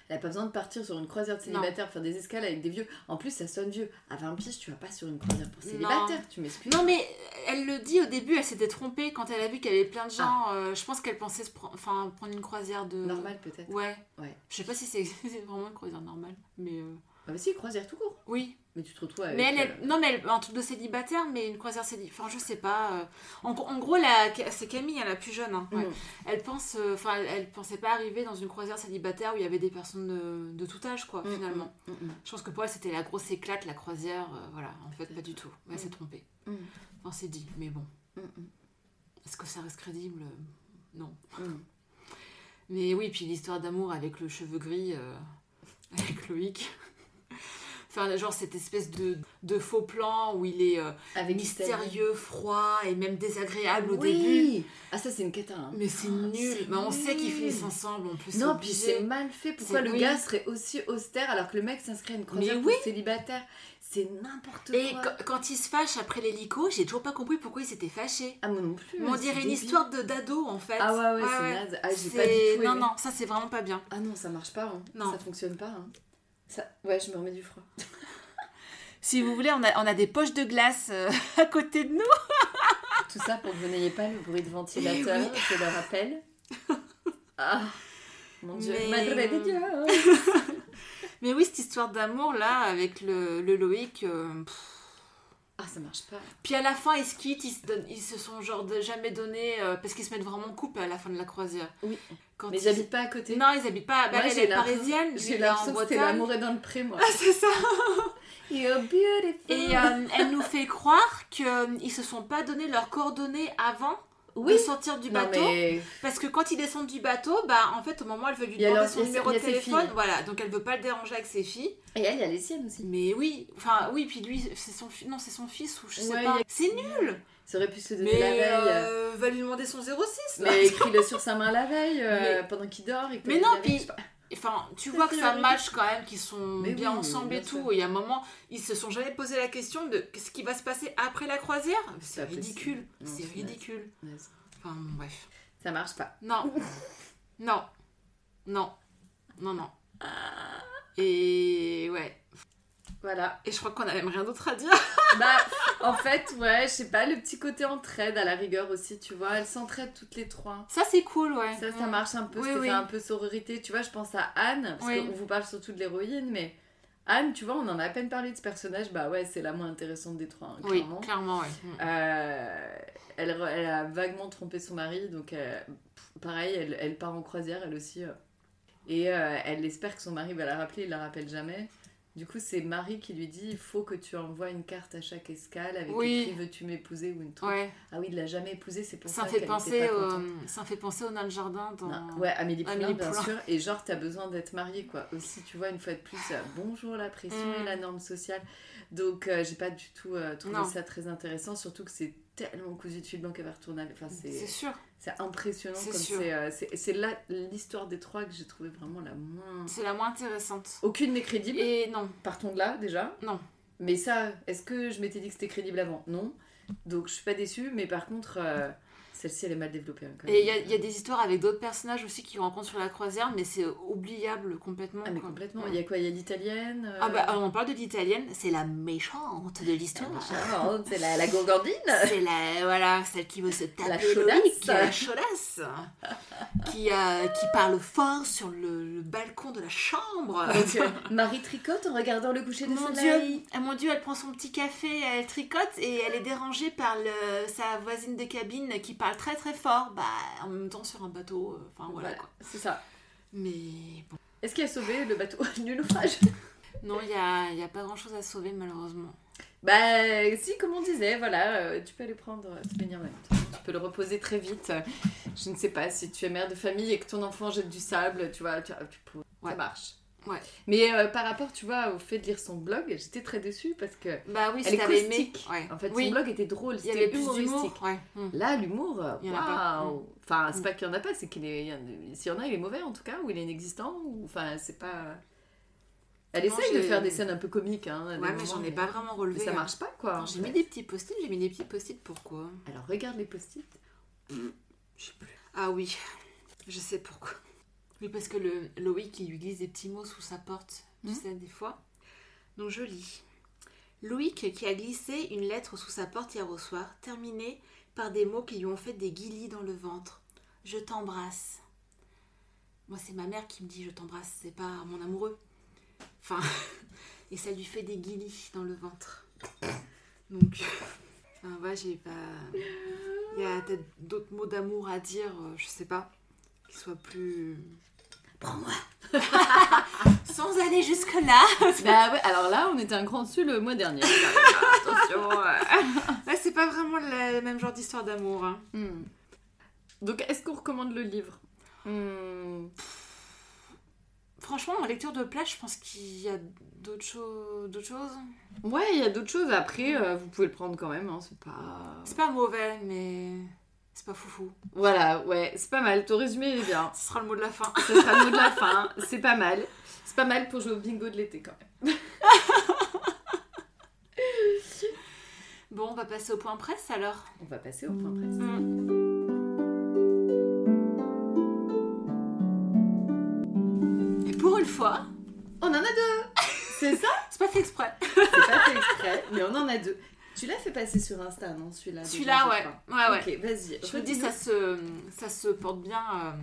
Elle a pas besoin de partir sur une croisière de célibataire, faire des escales avec des vieux. En plus, ça sonne vieux. À 20 piges, tu vas pas sur une croisière pour célibataire, tu m'expliques non mais elle le dit au début elle s'était trompée quand elle a vu qu'il y avait plein de gens Ah. euh, je pense qu'elle pensait se pre- enfin prendre une croisière de Normal peut-être. ouais Ouais. je sais pas si c'est c'est vraiment une croisière normale mais euh, Ah bah si, croisière tout court. oui Mais tu te retrouves avec. Mais elle, euh, elle- non, mais elle- un truc de célibataire, mais une croisière célibataire. Enfin, je sais pas. euh. En, en gros, la- c'est Camille, hein, la plus jeune. hein, ouais. mm. Elle pense, euh, enfin, elle, elle pensait pas arriver dans une croisière célibataire où il y avait des personnes de, de tout âge, quoi, Mm, finalement. mm, mm, Je pense que pour elle, c'était la grosse éclate, la croisière. euh, voilà, en fait, pas du tout. Elle s'est trompée. Enfin, c'est dit, mais bon. Est-ce que ça reste crédible? Euh, Non. Mais oui, puis l'histoire d'amour avec le cheveu gris, euh, avec Loïc. Enfin, genre cette espèce de, de faux plan où il est euh, Avec mystérieux, froid et même désagréable au début. Oui Ah, ça, c'est une cata. hein. Mais c'est Oh, nul. Mais on sait qu'ils finissent ensemble en plus. Non, puis c'est mal fait. Pourquoi le oui. gars serait aussi austère alors que le mec s'inscrit à une croisière pour oui. célibataire? C'est n'importe Et quoi. quand, quand il se fâche après l'hélico, j'ai toujours pas compris pourquoi il s'était fâché. Ah, moi non plus. Mais on dirait une histoire de d'ado en fait. Ah ouais, ouais, c'est naze. Ah, j'ai C'est- pas du tout Non, non, ça c'est vraiment pas bien. Ah non, ça marche pas. hein. Non. Ça fonctionne pas. hein. Ça... Ouais, je me remets du froid. Si vous voulez, on a, on a des poches de glace euh, à côté de nous. Tout ça pour que vous n'ayez pas le bruit de ventilateur, Eh oui. je le rappelle. Ah, mon dieu. Mais- Madre de Dieu. Mais oui, cette histoire d'amour là avec le, le Loïc. euh, pff. Ah, ça marche pas. Puis à la fin, ils se quittent, ils se, donnent- ils se sont genre de jamais donné euh, parce qu'ils se mettent vraiment en couple à la fin de la croisière. Oui. Quand Mais ils- j'habite pas à côté. Non, ils habitent pas. Bah, Moi, elle, est parisienne, J'ai l'impression que c'était l'amour est dans le pré, moi. Ah, c'est ça. You're beautiful. Et euh, elle nous fait croire qu'ils se sont pas donné leurs coordonnées avant oui. de sortir du bateau. mais Parce que quand ils descendent du bateau, bah en fait au moment où elle veut lui demander son numéro de téléphone, voilà, donc elle veut pas le déranger avec ses filles. Et elle, il y a les siennes aussi. Mais oui, enfin oui, puis lui c'est son non c'est son fils ou je sais Ouais, pas. a- C'est nul. Ça aurait pu se donner Mais la veille. euh, va lui demander son 06. là. Mais écris-le sur sa main la veille euh, Mais- pendant qu'il dort. et Mais non, puis-. Enfin, tu vois que ça match quand même, qu'ils sont Mais bien oui, ensemble bien et tout. sûr. Et à un moment, ils se sont jamais posé la question de qu'est-ce qui va se passer après la croisière. C'est ridicule. C'est ridicule. Enfin, bon, bref. Ça marche pas. Non. non. Non. Non, non. Et ouais. Voilà. Et je crois qu'on a même rien d'autre à dire. Bah, en fait, ouais, je sais pas, le petit côté entraide à la rigueur aussi, tu vois. Elles s'entraident toutes les trois. Ça, c'est cool, ouais. Ça, ça Mm. marche un peu, Oui, oui. un peu sororité. Tu vois, je pense à Anne, parce Oui. qu'on vous parle surtout de l'héroïne, mais Anne, tu vois, on en a à peine parlé de ce personnage. Bah ouais, c'est la moins intéressante des trois, hein, Oui, clairement. clairement, ouais. Mm. Euh, elle, elle a vaguement trompé son mari, donc euh, pareil, elle, elle part en croisière, elle aussi. euh. et elle espère que son mari va la rappeler, il la rappelle jamais. Du coup, c'est Marie qui lui dit il faut que tu envoies une carte à chaque escale avec Oui. écrit veux-tu m'épouser ou une truc. Ouais. Ah oui, il l'a jamais épousé, c'est pour ça, Ça fait qu'elle penser, pas au... ça me fait penser au nain de jardin dans. Non, Ouais, Amélie Poulain, Amélie bien Poulain. sûr. Et genre, t'as besoin d'être mariée, quoi. Aussi, tu vois, une fois de plus, euh, bonjour la pression Mm. et la norme sociale. Donc, euh, j'ai pas du tout euh, trouvé Non. ça très intéressant, surtout que c'est tellement cousu de fil blanc qu'elle va retourner. Enfin, C'est c'est sûr. c'est impressionnant C'est comme c'est. euh, c'est là l'histoire des trois que j'ai trouvé vraiment la moins. C'est la moins intéressante. Aucune n'est crédible. Et non, Partons de là déjà. non. Mais ça, est-ce que je m'étais dit que c'était crédible avant? Non. Donc je suis pas déçue, mais par contre, celle-ci elle est mal développée. hein, quand même. Et il y, a- il y a des histoires avec d'autres personnages aussi qui rencontrent sur la croisière, mais c'est oubliable complètement. Ah, mais quoi. complètement. Il y a quoi? Il y a l'italienne euh, Ah bah, on parle de l'italienne, c'est la méchante de l'histoire. c'est la, la gourgandine C'est la, voilà, celle qui veut se taper La chaudasse. la chaudasse, qui, euh, qui parle fort sur le, le balcon de la chambre. Donc, euh, Marie tricote en regardant le coucher de Mon soleil. dieu, ah, mon dieu, elle prend son petit café, elle tricote et elle est dérangée par le, sa voisine de cabine qui parle très très fort, bah en même temps sur un bateau, euh, enfin voilà Voilà, quoi. c'est ça. Mais bon, Est-ce qu'elle a sauvé le bateau du naufrage? Non, il y a, il y a pas grand chose à sauver malheureusement. Bah, si, comme on disait, voilà, euh, tu peux aller prendre euh, baigner. Tu peux le reposer très vite. Je ne sais pas si tu es mère de famille et que ton enfant jette du sable, tu vois, tu, tu peux- ça Ouais. marche. Ouais. Mais euh, par rapport, tu vois, au fait de lire son blog, j'étais très déçue parce que Bah oui, elle est aimé. caustique. Ouais. En fait, oui. son blog était drôle, c'était humoristique. Ouais. Hmm. Là, l'humour, euh, waouh Enfin, c'est Mm. pas qu'il y en a pas, c'est qu'il est. S'il y en a, il est mauvais en tout cas, ou il est inexistant, ou. Enfin, c'est pas. Elle Non, essaye de faire des scènes un peu comiques, hein. Ouais, mais j'en ai pas vraiment mais relevé. ça hein. marche pas, quoi. J'ai mis des petits post-it, j'ai mis des petits post-it, pourquoi? Alors, regarde les post-it. Je sais plus. Ah oui, je sais pourquoi. Oui, parce que le Loïc, il lui glisse des petits mots sous sa porte, tu Mhm. sais, des fois. Donc je lis. Loïc qui a glissé une lettre sous sa porte hier au soir, terminée par des mots qui lui ont fait des guillis dans le ventre. Je t'embrasse. Moi, c'est ma mère qui me dit je t'embrasse, c'est pas mon amoureux. Enfin, et ça lui fait des guillis dans le ventre. Donc, enfin, ouais, j'ai pas. Il y a peut-être d'autres mots d'amour à dire, euh, je sais pas, qui soient plus. Prends-moi Sans aller jusque-là. Bah ouais, alors là, on était un grand dessus le mois dernier. Attention. Là, c'est pas vraiment le même genre d'histoire d'amour. hein. Hmm. Donc, est-ce qu'on recommande le livre? Hmm. Franchement, en lecture de plage, je pense qu'il y a d'autres choses. D'autres choses. Ouais, il y a d'autres choses. Après, euh, vous pouvez le prendre quand même. Hein. C'est pas. C'est pas mauvais, mais c'est pas foufou. Voilà, ouais, c'est pas mal. Ton résumé est bien. Ce sera le mot de la fin. Ce sera le mot de la fin. C'est pas mal. C'est pas mal pour jouer au bingo de l'été quand même. Bon, on va passer au point presse alors. On va passer au point presse. Et pour une fois, On en a deux C'est ça? C'est pas fait exprès. C'est pas fait exprès, mais on en a deux. Tu l'as fait passer sur Insta, non Celui-là Celui-là, ouais. Ouais, ouais. Ok, vas-y. Je me dis, ça se, ça se porte bien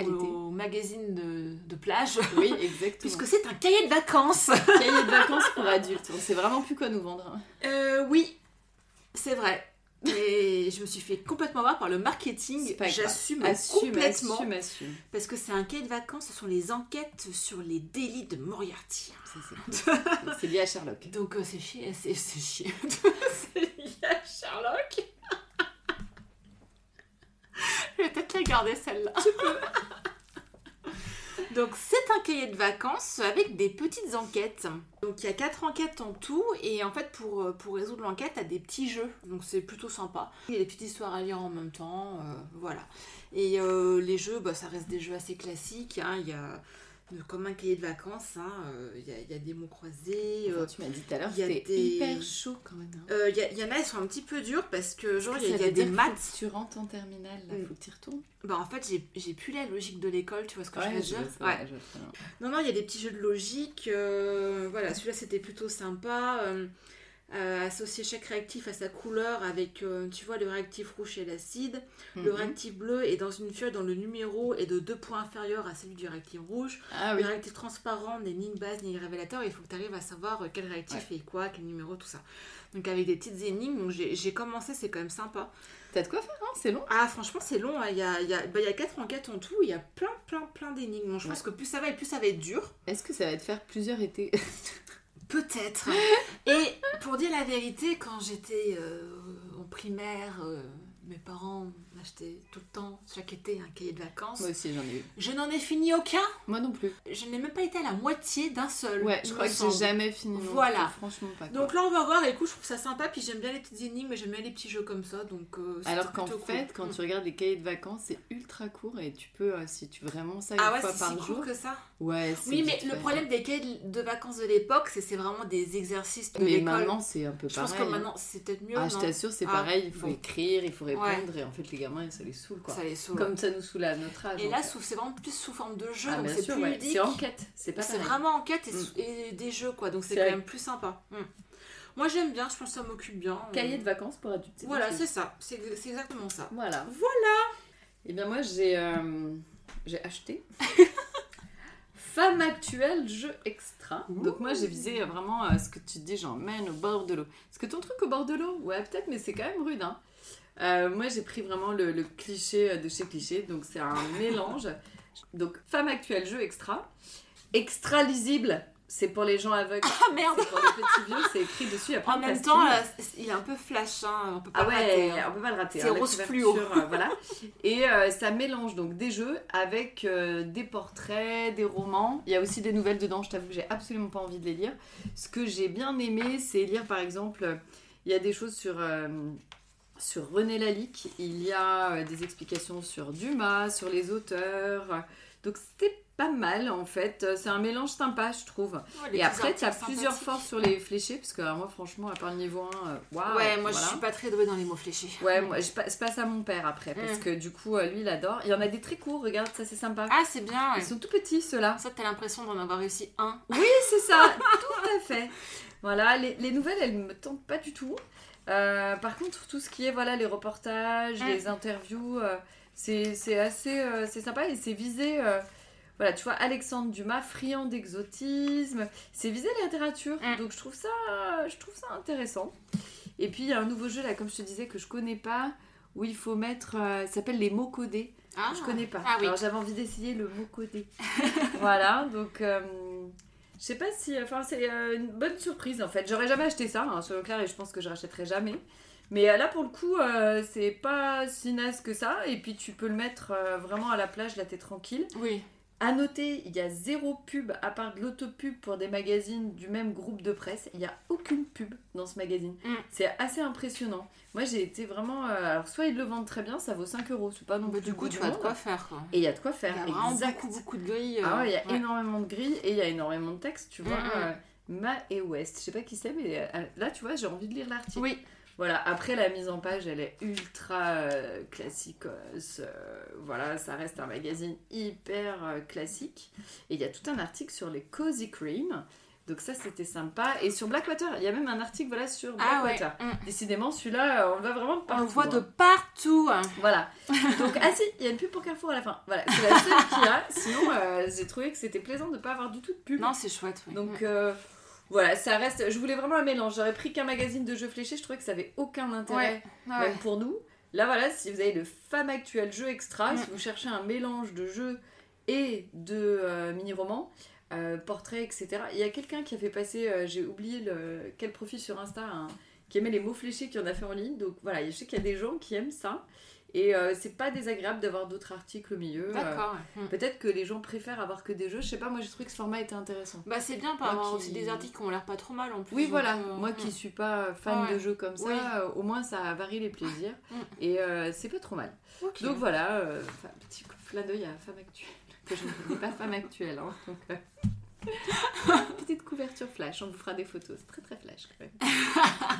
euh, au magazine de, de plage. Oui, exactement. Puisque c'est un cahier de vacances. cahier de vacances pour adultes. On sait vraiment plus quoi nous vendre. hein. Euh, oui, c'est vrai. Et je me suis fait complètement voir par le marketing. J'assume Assume, complètement. assume, assume. Parce que c'est un cahier de vacances, ce sont les enquêtes sur les délits de Moriarty. C'est lié à Sherlock. Donc euh, c'est chier, c'est chier. c'est lié à Sherlock. Je vais peut-être la garder celle-là. Donc c'est un cahier de vacances avec des petites enquêtes. Donc il y a quatre enquêtes en tout et en fait pour, euh, résoudre l'enquête, t'as des petits jeux. Donc c'est plutôt sympa. Il y a des petites histoires à lire en même temps, euh, voilà. Et euh, les jeux, bah, ça reste des jeux assez classiques. hein. Il y a comme un cahier de vacances, hein, euh, il y, a, il y a des mots croisés. euh, tu m'as dit tout à l'heure, il y a c'était des- hyper chaud quand même. hein. euh, Il y, il en a, ils sont un petit peu durs parce que genre il y a, il y des maths. Tu rentres en terminale, là, Mm. faut que tu retournes. Bah en fait j'ai- plus la logique de l'école, tu vois ce que je veux Ouais, dire? Ouais. je. Non, non, il y a des petits jeux de logique. voilà, celui-là c'était plutôt sympa. Euh, associer chaque réactif à sa couleur avec, euh, tu vois, le réactif rouge et l'acide. Le Mhm. réactif bleu est dans une feuille dont le numéro est de deux points inférieur à celui du réactif rouge. Ah Le réactif transparent n'est ni une base ni un révélateur. Il faut que tu arrives à savoir euh, quel réactif est quoi, quel numéro, tout ça. Donc avec des petites énigmes, j'ai commencé, c'est quand même sympa. T'as de quoi faire, hein C'est long. Ah franchement c'est long, hein. il y, a, y, a, bah, y a quatre enquêtes en tout, il y a plein plein plein d'énigmes. Je Ouais. pense que plus ça va et plus ça va être dur. Est-ce que ça va te faire plusieurs étés? Peut-être. Et pour dire la vérité, quand j'étais euh, en primaire, euh, mes parents d'acheter tout le temps, chaque été, un cahier de vacances. Moi aussi, j'en ai eu. Je n'en ai fini aucun. Moi non plus. Je n'ai même pas été à la moitié d'un seul. Ouais, je crois que j'ai jamais fini. Voilà. plus, franchement pas. quoi. Donc là, on va voir. Et du coup, je trouve ça sympa. Puis j'aime bien les petites énigmes, j'aime bien les petits jeux comme ça. Donc, euh, Alors qu'en fait, cool. quand Mm. tu regardes les cahiers de vacances, c'est ultra court et tu peux, euh, si tu vraiment ça une Ah ouais, fois c'est par si jour. court que ça. Ouais, c'est Oui, mais le problème des cahiers de vacances de l'époque, c'est c'est vraiment des exercices de Mais maintenant, c'est un peu Je pense pareil. que maintenant, c'est peut-être mieux. Ah, je t'assure, c'est Ah, pareil. Il faut écrire, il faut répondre. Et en fait, les gamins, ça les saoule, quoi. Ça les saoule. Comme ça nous saoule à notre âge. Et là, c'est vraiment plus sous forme de jeu, ah, donc c'est plus ouais. ludique. C'est enquête. C'est pas C'est vraiment enquête et, Mm. et des jeux, quoi. Donc c'est quand même plus sympa. Mm. Moi, j'aime bien, je pense que ça m'occupe bien. Cahier de vacances pour adultes. Voilà, c'est ça. C'est exactement ça. Voilà. Voilà. Et bien, moi, j'ai euh, j'ai acheté Femme actuelle, jeu extra. Donc, moi, j'ai visé euh, vraiment euh, ce que tu dis, j'emmène au bord de l'eau. Est-ce que ton truc au bord de l'eau Ouais, peut-être, mais c'est quand même rude. Hein. Euh, moi, j'ai pris vraiment le, le cliché euh, de chez cliché. Donc, c'est un mélange. Donc, Femme actuelle, jeu extra. Extra lisible, c'est pour les gens aveugles. Ah merde C'est pour les petits vieux, c'est écrit dessus. En même temps, là, c'est- il est un peu flash, hein. on peut pas Ah le ouais, rater, hein. on peut pas le rater. C'est hein, rose fluo. euh, voilà. Et euh, ça mélange donc des jeux avec euh, des portraits, des romans. Il y a aussi des nouvelles dedans. Je t'avoue que j'ai absolument pas envie de les lire. Ce que j'ai bien aimé, c'est lire par exemple. euh, Il y a des choses sur euh, sur René Lalique. Il y a euh, des explications sur Dumas, sur les auteurs. Donc c'était pas mal en fait. C'est un mélange sympa, je trouve. Ouais, Et après, tu as plusieurs forces sur les fléchés, parce que alors, moi, franchement, à part le niveau 1, euh, waouh. Ouais, moi je suis pas très douée dans les mots fléchés. Ouais, moi, je pa- je passe à mon père après, parce Mm. que du coup, euh, lui, il adore. Il y en a des très courts, regarde, ça c'est sympa. Ah, c'est bien, ouais. Ils sont tout petits, ceux-là. Ça, t'as l'impression d'en avoir réussi un. Oui, c'est ça, tout à fait. Voilà, les, les nouvelles, elles me tentent pas du tout. Euh, par contre, tout ce qui est, voilà, les reportages, Mm. les interviews, euh, c'est assez euh, c'est sympa et c'est visé. euh, voilà, tu vois, Alexandre Dumas, friand d'exotisme, c'est visé la littérature. Mm. Donc je trouve ça, je trouve ça intéressant. Et puis il y a un nouveau jeu là, comme je te disais, que je connais pas, où il faut mettre, ça s'appelle les mots codés. Ah, Je connais pas. Ah oui. Alors j'avais envie d'essayer le mot codé. voilà, donc je sais pas si. Enfin, c'est euh, une bonne surprise en fait. J'aurais jamais acheté ça, hein, soyons clairs, et je pense que je rachèterai jamais. Mais euh, là pour le coup, euh, c'est pas si naze que ça. Et puis tu peux le mettre vraiment à la plage, là t'es tranquille. Oui. À noter, il y a zéro pub à part de l'autopub pour des magazines du même groupe de presse. Il n'y a aucune pub dans ce magazine. Mm. C'est assez impressionnant. Moi j'ai été vraiment. euh, alors soit ils le vendent très bien, ça vaut 5 euros. C'est pas non plus du coup, tu as de quoi faire, quoi. Et il y a de quoi Il faire. y a exact. beaucoup, beaucoup de grilles. Ah ouais, il y a ouais. énormément de grilles et il y a énormément de textes, tu vois. Mm, mm. euh, Ma et West, je sais pas qui c'est, mais euh, là, tu vois, j'ai envie de lire l'article. Oui. Voilà, après la mise en page, elle est ultra euh, classique. voilà, ça reste un magazine hyper euh, classique. Et il y a tout un article sur les Cozy Cream. Donc ça, c'était sympa. Et sur Blackwater, il y a même un article voilà, sur Ah ouais. Blackwater. Mm. Décidément, celui-là, euh, on le voit vraiment de On partout. le voit de hein. partout. hein. Voilà. Donc, ah si, il y a une pub pour Carrefour à la fin. Voilà, c'est la seule qu'il y a. Sinon, euh, j'ai trouvé que c'était plaisant de ne pas avoir du tout de pub. Non, c'est chouette. ouais. Donc, euh, voilà, ça reste. Je voulais vraiment un mélange. J'aurais pris qu'un magazine de jeux fléchés, je trouvais que ça avait aucun intérêt, Ouais, ouais. même pour nous. Là, voilà, si vous avez le Femme Actuelle jeu extra, Mm. si vous cherchez un mélange de jeux et de euh, mini-romans, euh, portraits, etc. Il y a quelqu'un qui a fait passer, euh, j'ai oublié le, quel profil sur Insta, hein, qui aimait les mots fléchés qui en a fait en ligne. Donc voilà, je sais qu'il y a des gens qui aiment ça. Et euh, c'est pas désagréable d'avoir d'autres articles au milieu. Euh, D'accord. ouais. Mm. Peut-être que les gens préfèrent avoir que des jeux. Je sais pas, moi j'ai trouvé que ce format était intéressant. Bah, c'est bien, Moi avoir qui- aussi des articles qui ont l'air pas trop mal en plus. Oui, voilà. euh, Moi mm. qui suis pas fan ouais. de jeux comme ça, Oui. au moins ça varie les plaisirs. Mm. Et c'est pas trop mal. Donc voilà, petit coup de clin d'œil à Femme Actuelle. Que je ne connais pas Femme Actuelle. Hein, donc, Petite couverture flash, on vous fera des photos. C'est très très flash quand même.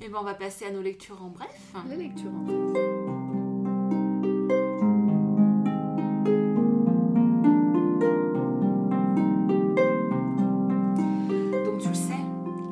Et ben, on va passer à nos lectures en bref. La lecture en fait. Donc, tu le sais,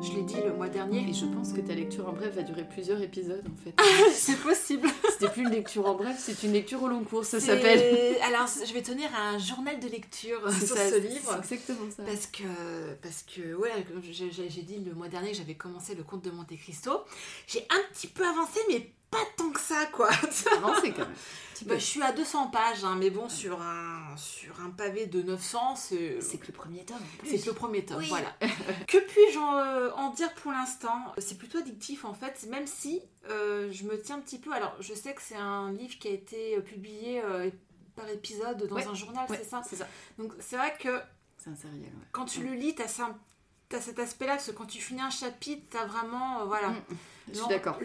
je l'ai dit le mois Et dernier. je pense que ta lecture en bref va durer plusieurs épisodes en fait. c'est possible. C'était plus une lecture en bref, c'est une lecture au long cours, ça s'appelle. Alors, je vais tenir un journal de lecture sur ça, ce livre. exactement ça. Parce que, parce que ouais, j'ai dit le mois dernier que j'avais commencé le conte de Monte Cristo. J'ai un petit peu avancé, mais pas tant que ça, quoi. Avancez quand même. Petit peu. Bah, je suis à 200 pages, hein, mais bon, sur un, sur un pavé de 900, c'est C'est que le premier tome c'est que le premier tome, Oui. voilà. que puis-je en, en dire pour l'instant? C'est plutôt addictif en fait, même si euh, je me tiens un petit peu. Alors, je sais que c'est un livre qui a été euh, publié euh, par épisode dans Ouais. un journal, Ouais, c'est ça? C'est ça. Donc, c'est vrai que C'est un ouais. quand tu le lis, t'as ça. T'as cet aspect-là, parce que quand tu finis un chapitre, t'as vraiment, euh, voilà, Mm,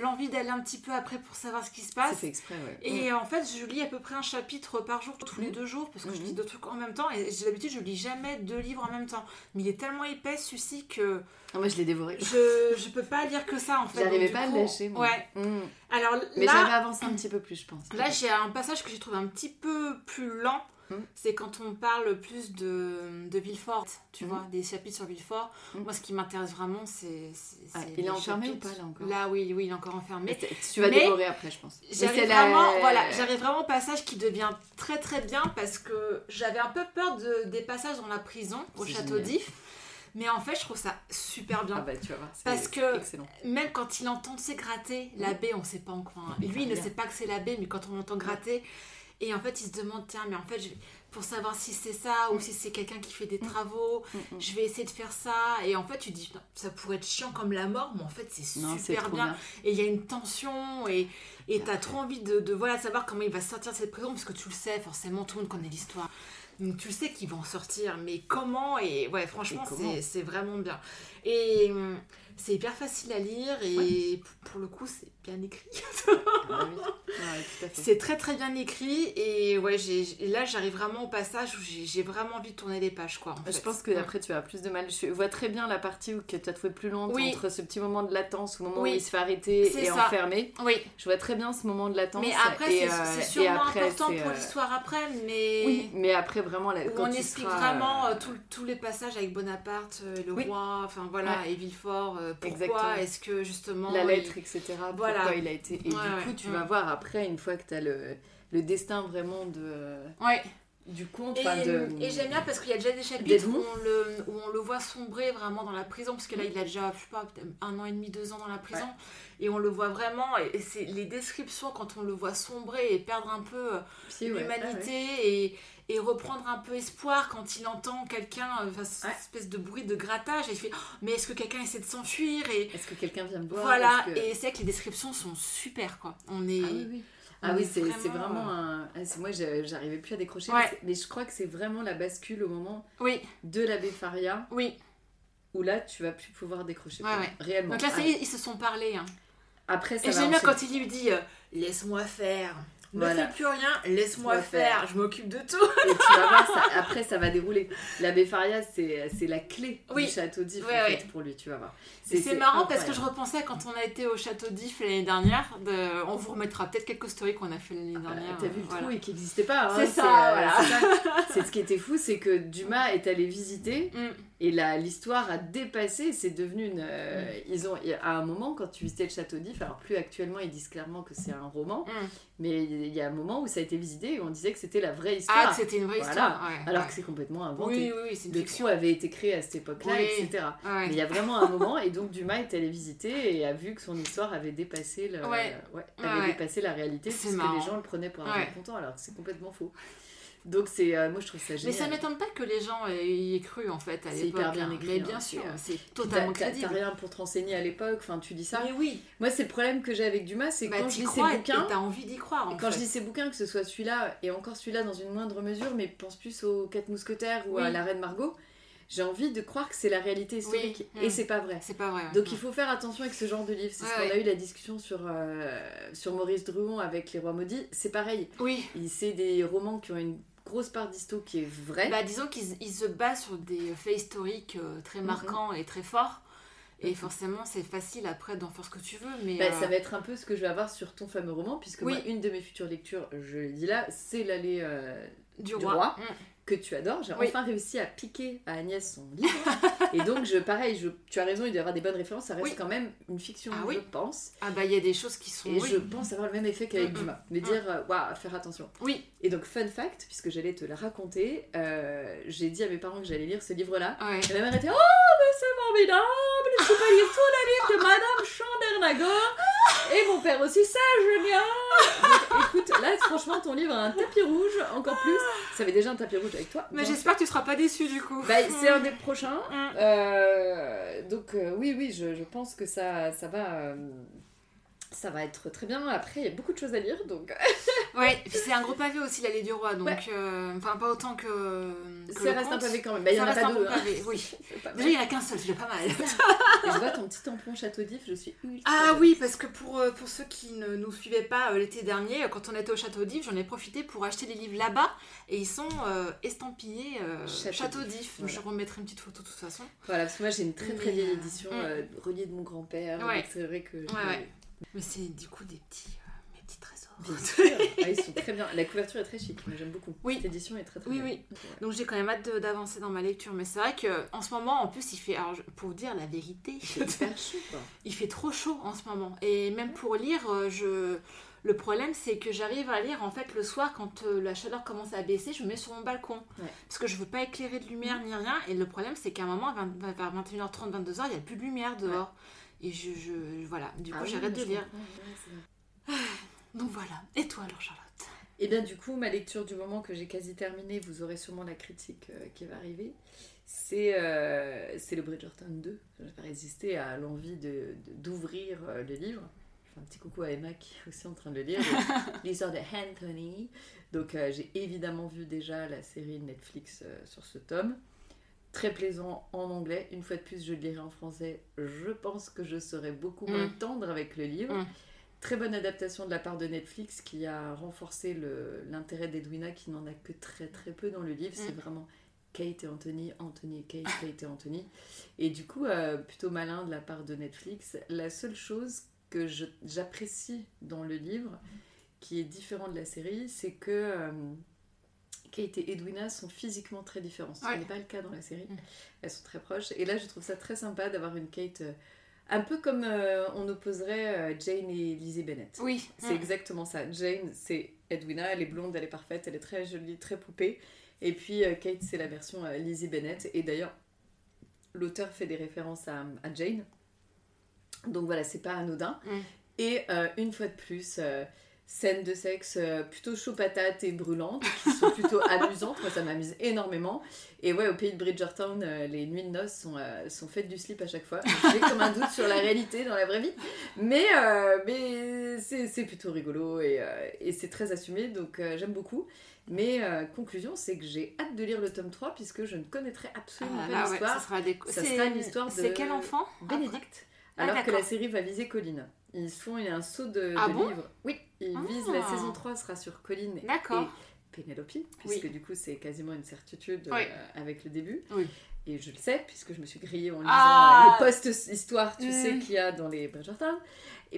l'envie d'aller un petit peu après pour savoir ce qui se C'est passe. fait exprès, ouais. Et en fait, je lis à peu près un chapitre par jour, tous les Mhm. deux jours, parce que je lis deux trucs en même temps. Et j'ai l'habitude, je lis jamais deux livres en même temps. Mais il est tellement épais, celui-ci, que Ah, moi, je l'ai dévoré. je, je peux pas lire que ça, en fait. J'arrivais pas à le coup, lâcher, moi. Ouais. Mm. Alors Mais j'avais là, avancé un petit peu plus, je pense. là j'ai un passage que j'ai trouvé un petit peu plus lent. Mhm. C'est quand on parle plus de, de Villefort, tu Mhm. vois, des chapitres sur Villefort. Mhm. Moi, ce qui m'intéresse vraiment, c'est. Ah, il est enfermé ou pas, là, encore Là, oui, oui, il est encore enfermé. Mais tu vas Mais dévorer après, je pense. J'arrive c'est la- vraiment, voilà, j'arrive vraiment au passage qui devient très très bien parce que j'avais un peu peur de, des passages dans la prison au château d'If. Mais en fait, je trouve ça super bien. Ah bah, tu vas voir. Parce que- Excellent. Même quand il entend se gratter, l'abbé, on sait pas encore. hein. Lui, il ne sait pas que c'est l'abbé, mais quand on l'entend gratter, et en fait, il se demande tiens, mais en fait, je- pour savoir si c'est ça ou si c'est quelqu'un qui fait des travaux, Mm, mm. je vais essayer de faire ça. Et en fait, tu dis non, ça pourrait être chiant comme la mort, mais en fait, c'est super bien. bien. Et il y a une tension, et et t'as trop envie de, de voilà, savoir comment il va sortir de cette prison, parce que tu le sais, forcément, tout le monde connaît l'histoire. Donc tu le sais qu'il va en sortir, mais comment? Et ouais, franchement, c'est vraiment bien. Et hum, c'est hyper facile à lire, et p- pour le coup, c'est bien écrit. Ah oui. Ouais. C'est très très bien écrit, et ouais, et là, j'arrive vraiment au passage où j'ai vraiment envie de tourner les pages, quoi. en Je fait. pense que après tu as plus de mal. Je vois très bien la partie où que tu as trouvé plus longue Oui. entre ce petit moment de latence, au moment Oui. où il se fait arrêter et ça. enfermer. Oui, Je vois très bien ce moment de latence. mais après, c'est euh, sûrement après, important pour euh, l'histoire après, mais. Oui, mais après vraiment là, Où quand on explique seras, vraiment euh, euh, tous les passages avec Bonaparte, euh, le roi, enfin voilà, et Villefort, pourquoi Exactement. est-ce que justement... la il- lettre, etc. Voilà. Pourquoi il a été. Et Ouais, du ouais. coup, tu Mm. vas voir après, une fois que tu as le, le destin vraiment de, Ouais, du conte, et, de. et j'aime bien parce qu'il y a déjà des chapitres où on, le, où on le voit sombrer vraiment dans la prison, parce que là il a déjà, je sais pas, un an et demi, deux ans dans la prison, et on le voit vraiment, et, c'est les descriptions quand on le voit sombrer et perdre un peu... euh, ouais, l'humanité ah ouais. et, et reprendre un peu espoir quand il entend quelqu'un, euh, enfin, cette Ouais. espèce de bruit de grattage, et il fait Oh, Mais est-ce que quelqu'un essaie de s'enfuir et, Est-ce que quelqu'un vient me voir Voilà, que- et c'est vrai que les descriptions sont super quoi. On est. Ah oui, oui. Ah oui, est c'est c'est vraiment, vraiment un. ah, c'est- Moi, j'arrivais plus à décrocher. Ouais. mais je crois que c'est vraiment la bascule au moment Oui, de l'abbé Faria oui. où là, tu vas plus pouvoir décrocher. Ouais, ouais. Réellement. Donc là, ça Ah, y est, ils se sont parlé. Hein. Après, ça Et j'aime bien quand il lui dit euh, Laisse-moi faire. Ne Voilà. fais plus rien, laisse-moi faire. faire. Je m'occupe de tout. Et tu vas voir, ça- après, ça va dérouler. L'abbé Faria, c'est la clé Oui. du château d'If, en fait, pour lui, tu vas voir. C'est marrant parce que je repensais quand on a été au château d'If l'année dernière. De... On vous remettra peut-être quelques stories qu'on a fait l'année Voilà, dernière. T'as vu le voilà. trou et qui n'existait pas. hein, C'est ça, euh, voilà. c'est ce qui était fou, c'est que Dumas est allé visiter Mm. et là, l'histoire a dépassé. C'est devenu une. euh, Mm. Ils ont, à un moment, quand tu visitais le château d'If, alors plus actuellement, ils disent clairement que c'est un roman, Mm. Mais il y a un moment où ça a été visité et on disait que c'était la vraie Ah, histoire. que c'était une vraie Voilà. histoire. ouais, alors ouais. que c'est complètement inventé. Oui, oui, oui, c'est une Le fiction. trou avait été créé à cette époque-là, Oui. etc. Ouais. Mais il y a vraiment un moment, et donc Dumas est allé visiter et a vu que son histoire avait dépassé, le, Ouais. avait Ouais. dépassé la réalité, puisque marrant. les gens le prenaient pour un content, alors que c'est complètement faux. Donc c'est, euh, moi je trouve ça Mais génial. ça m'étonne pas que les gens y aient cru en fait à C'est l'époque. hyper bien hein. écrit, Mais hein, bien c'est, sûr, euh, c'est totalement t'as- T'as crédible. rien pour te renseigner à l'époque, enfin tu dis ça. Mais oui, Moi c'est le problème que j'ai avec Dumas, c'est bah, quand je lis ses bouquins, t'as envie d'y croire. En quand je lis ses bouquins, que ce soit celui-là et encore celui-là dans une moindre mesure, mais pense plus aux Quatre Mousquetaires ou à la Reine Margot, j'ai envie de croire que c'est la réalité historique, Oui. et c'est pas vrai. C'est pas vrai. ouais. Donc il faut faire attention avec ce genre de livre. C'est ce qu'on a eu la discussion sur, euh, sur Maurice Druon avec Les Rois Maudits. C'est pareil. Oui, Il- C'est des romans qui ont une grosse part d'histo qui est vraie. bah disons qu'ils ils se basent sur des faits historiques euh, très Mhm. marquants et très forts. Et forcément, c'est facile après d'en faire ce que tu veux. Mais Bah, euh, Ça va être un peu ce que je vais avoir sur ton fameux roman, puisque Oui. moi, une de mes futures lectures, je le dis là, c'est l'allée euh, du du roi. roi. Mm. Que tu adores. J'ai Oui. enfin réussi à piquer à Agnès son livre. Et donc, je, pareil, je, tu as raison, il doit y avoir des bonnes références. Ça reste Oui. quand même une fiction, Ah je oui. pense. Ah bah il y a des choses qui sont. Et je pense avoir le même effet qu'avec Mm, mm. Dumas. Me dire, euh, waouh, faire attention. Oui, Et donc, fun fact, puisque j'allais te le raconter, euh, j'ai dit à mes parents que j'allais lire ce livre-là. ouais. Et ma mère était, oh, mais c'est formidable, tu peux lire tout le livre de Madame Chandernagor. Et mon père aussi, ça, Julien Donc, Écoute, là, franchement, ton livre a un tapis rouge, encore plus. Ça avait déjà un tapis rouge avec toi. Mais j'espère que tu seras pas déçu du coup. bah, c'est un des prochains. Mm. Euh, donc euh, oui, oui, je, je pense que ça, ça va, euh, ça va être très bien. Après, il y a beaucoup de choses à lire, donc Ouais, et puis c'est un gros pavé aussi l'allée du roi, donc Ouais. euh, enfin pas autant que. que ça reste un pavé quand même. Bah, il y en a pas deux. hein. oui. Pas. Déjà il y en a qu'un seul, c'est pas mal. Et je vois ton petit tampon Château d'If, je suis ultra. Ah heureuse. oui, parce que pour, euh, pour ceux qui ne nous suivaient pas euh, l'été dernier, quand on était au Château d'If, j'en ai profité pour acheter les livres là-bas et ils sont euh, estampillés Château d'If, voilà. Je remettrai une petite photo de toute façon. Voilà, parce que moi j'ai une très très vieille édition mm. reliée de mon grand-père. Ouais. C'est vrai que. je- Ouais, ouais. Mais c'est du coup des petits, euh, mes petits trésors. Bien sûr. Ah, ils sont très bien. La couverture est très chic, moi j'aime beaucoup. Oui. Cette édition est très très Oui, bien. oui. Donc j'ai quand même hâte d'avancer dans ma lecture. Mais c'est vrai qu'en ce moment, en plus, il fait. Alors, pour vous dire la vérité, chaud quoi. il fait trop chaud en ce moment. Et même pour lire, euh, je. Le problème, c'est que j'arrive à lire en fait le soir quand euh, la chaleur commence à baisser, je me mets sur mon balcon. Ouais. Parce que je veux pas éclairer de lumière ni rien. Et le problème, c'est qu'à un moment, à 20 vers 21h30, 22h, il n'y a plus de lumière dehors. Et je, je- Voilà. Du coup, Ah j'arrête de lire. ouais. Donc voilà. Et toi alors, Charlotte? Et bien du coup, ma lecture du moment que j'ai quasi terminée, vous aurez sûrement la critique euh, qui va arriver, c'est euh, c'est le Bridgerton 2. Je n'ai pas résisté à l'envie de- de- d'ouvrir euh, le livre. Je fais un petit coucou à Emma qui est aussi en train de le lire. L'histoire de Anthony. Donc euh, j'ai évidemment vu déjà la série Netflix euh, sur ce tome. Très plaisant en anglais. Une fois de plus, je le lirai en français. Je pense que je serai beaucoup moins Mm. tendre avec le livre. Mm. Très bonne adaptation de la part de Netflix qui a renforcé l'intérêt d'Edwina qui n'en a que très très peu dans le livre. C'est Mm. vraiment Kate et Anthony, Anthony et Kate, Kate et Anthony. Et du coup, euh, plutôt malin de la part de Netflix. La seule chose que j'apprécie dans le livre, qui est différent de la série, c'est que euh, Kate et Edwina sont physiquement très différents. Ce Ouais. n'est pas le cas dans la série. Mm. Elles sont très proches. Et là, je trouve ça très sympa d'avoir une Kate euh, un peu comme euh, on opposerait euh, Jane et Lizzie Bennett. Oui. C'est exactement ça. Jane, c'est Edwina, elle est blonde, elle est parfaite, elle est très jolie, très poupée. Et puis euh, Kate, c'est la version Lizzie Bennett. Et d'ailleurs, l'auteur fait des références à, à Jane. Donc voilà, c'est pas anodin. Mm. Et une fois de plus, scènes de sexe euh, plutôt chaud patate et brûlantes, qui sont plutôt amusantes. Moi, ça m'amuse énormément. Et ouais, au pays de Bridgertown, euh, les nuits de noces sont, euh, sont faites du slip à chaque fois. J'ai comme un doute sur la réalité dans la vraie vie. Mais, euh, mais c'est c'est plutôt rigolo et, euh, et c'est très assumé, donc j'aime beaucoup. Mais conclusion, c'est que j'ai hâte de lire le tome 3 puisque je ne connaîtrai absolument Ah, pas là, ouais, l'histoire. ça sera, des... Sera l'histoire de C'est quel enfant? Bénédicte, Ah, alors que la série va viser Colline. Ils font un saut de, Ah de bon? livres. Oui, ils Ah. visent la saison 3 sera sur Colline D'accord. et Pénélope, puisque du coup c'est quasiment une certitude Oui. euh, avec le début. Oui. Et je le sais, puisque je me suis grillée en lisant Ah. les post-histoires, tu Mm. sais, qu'il y a dans les Bridgerton.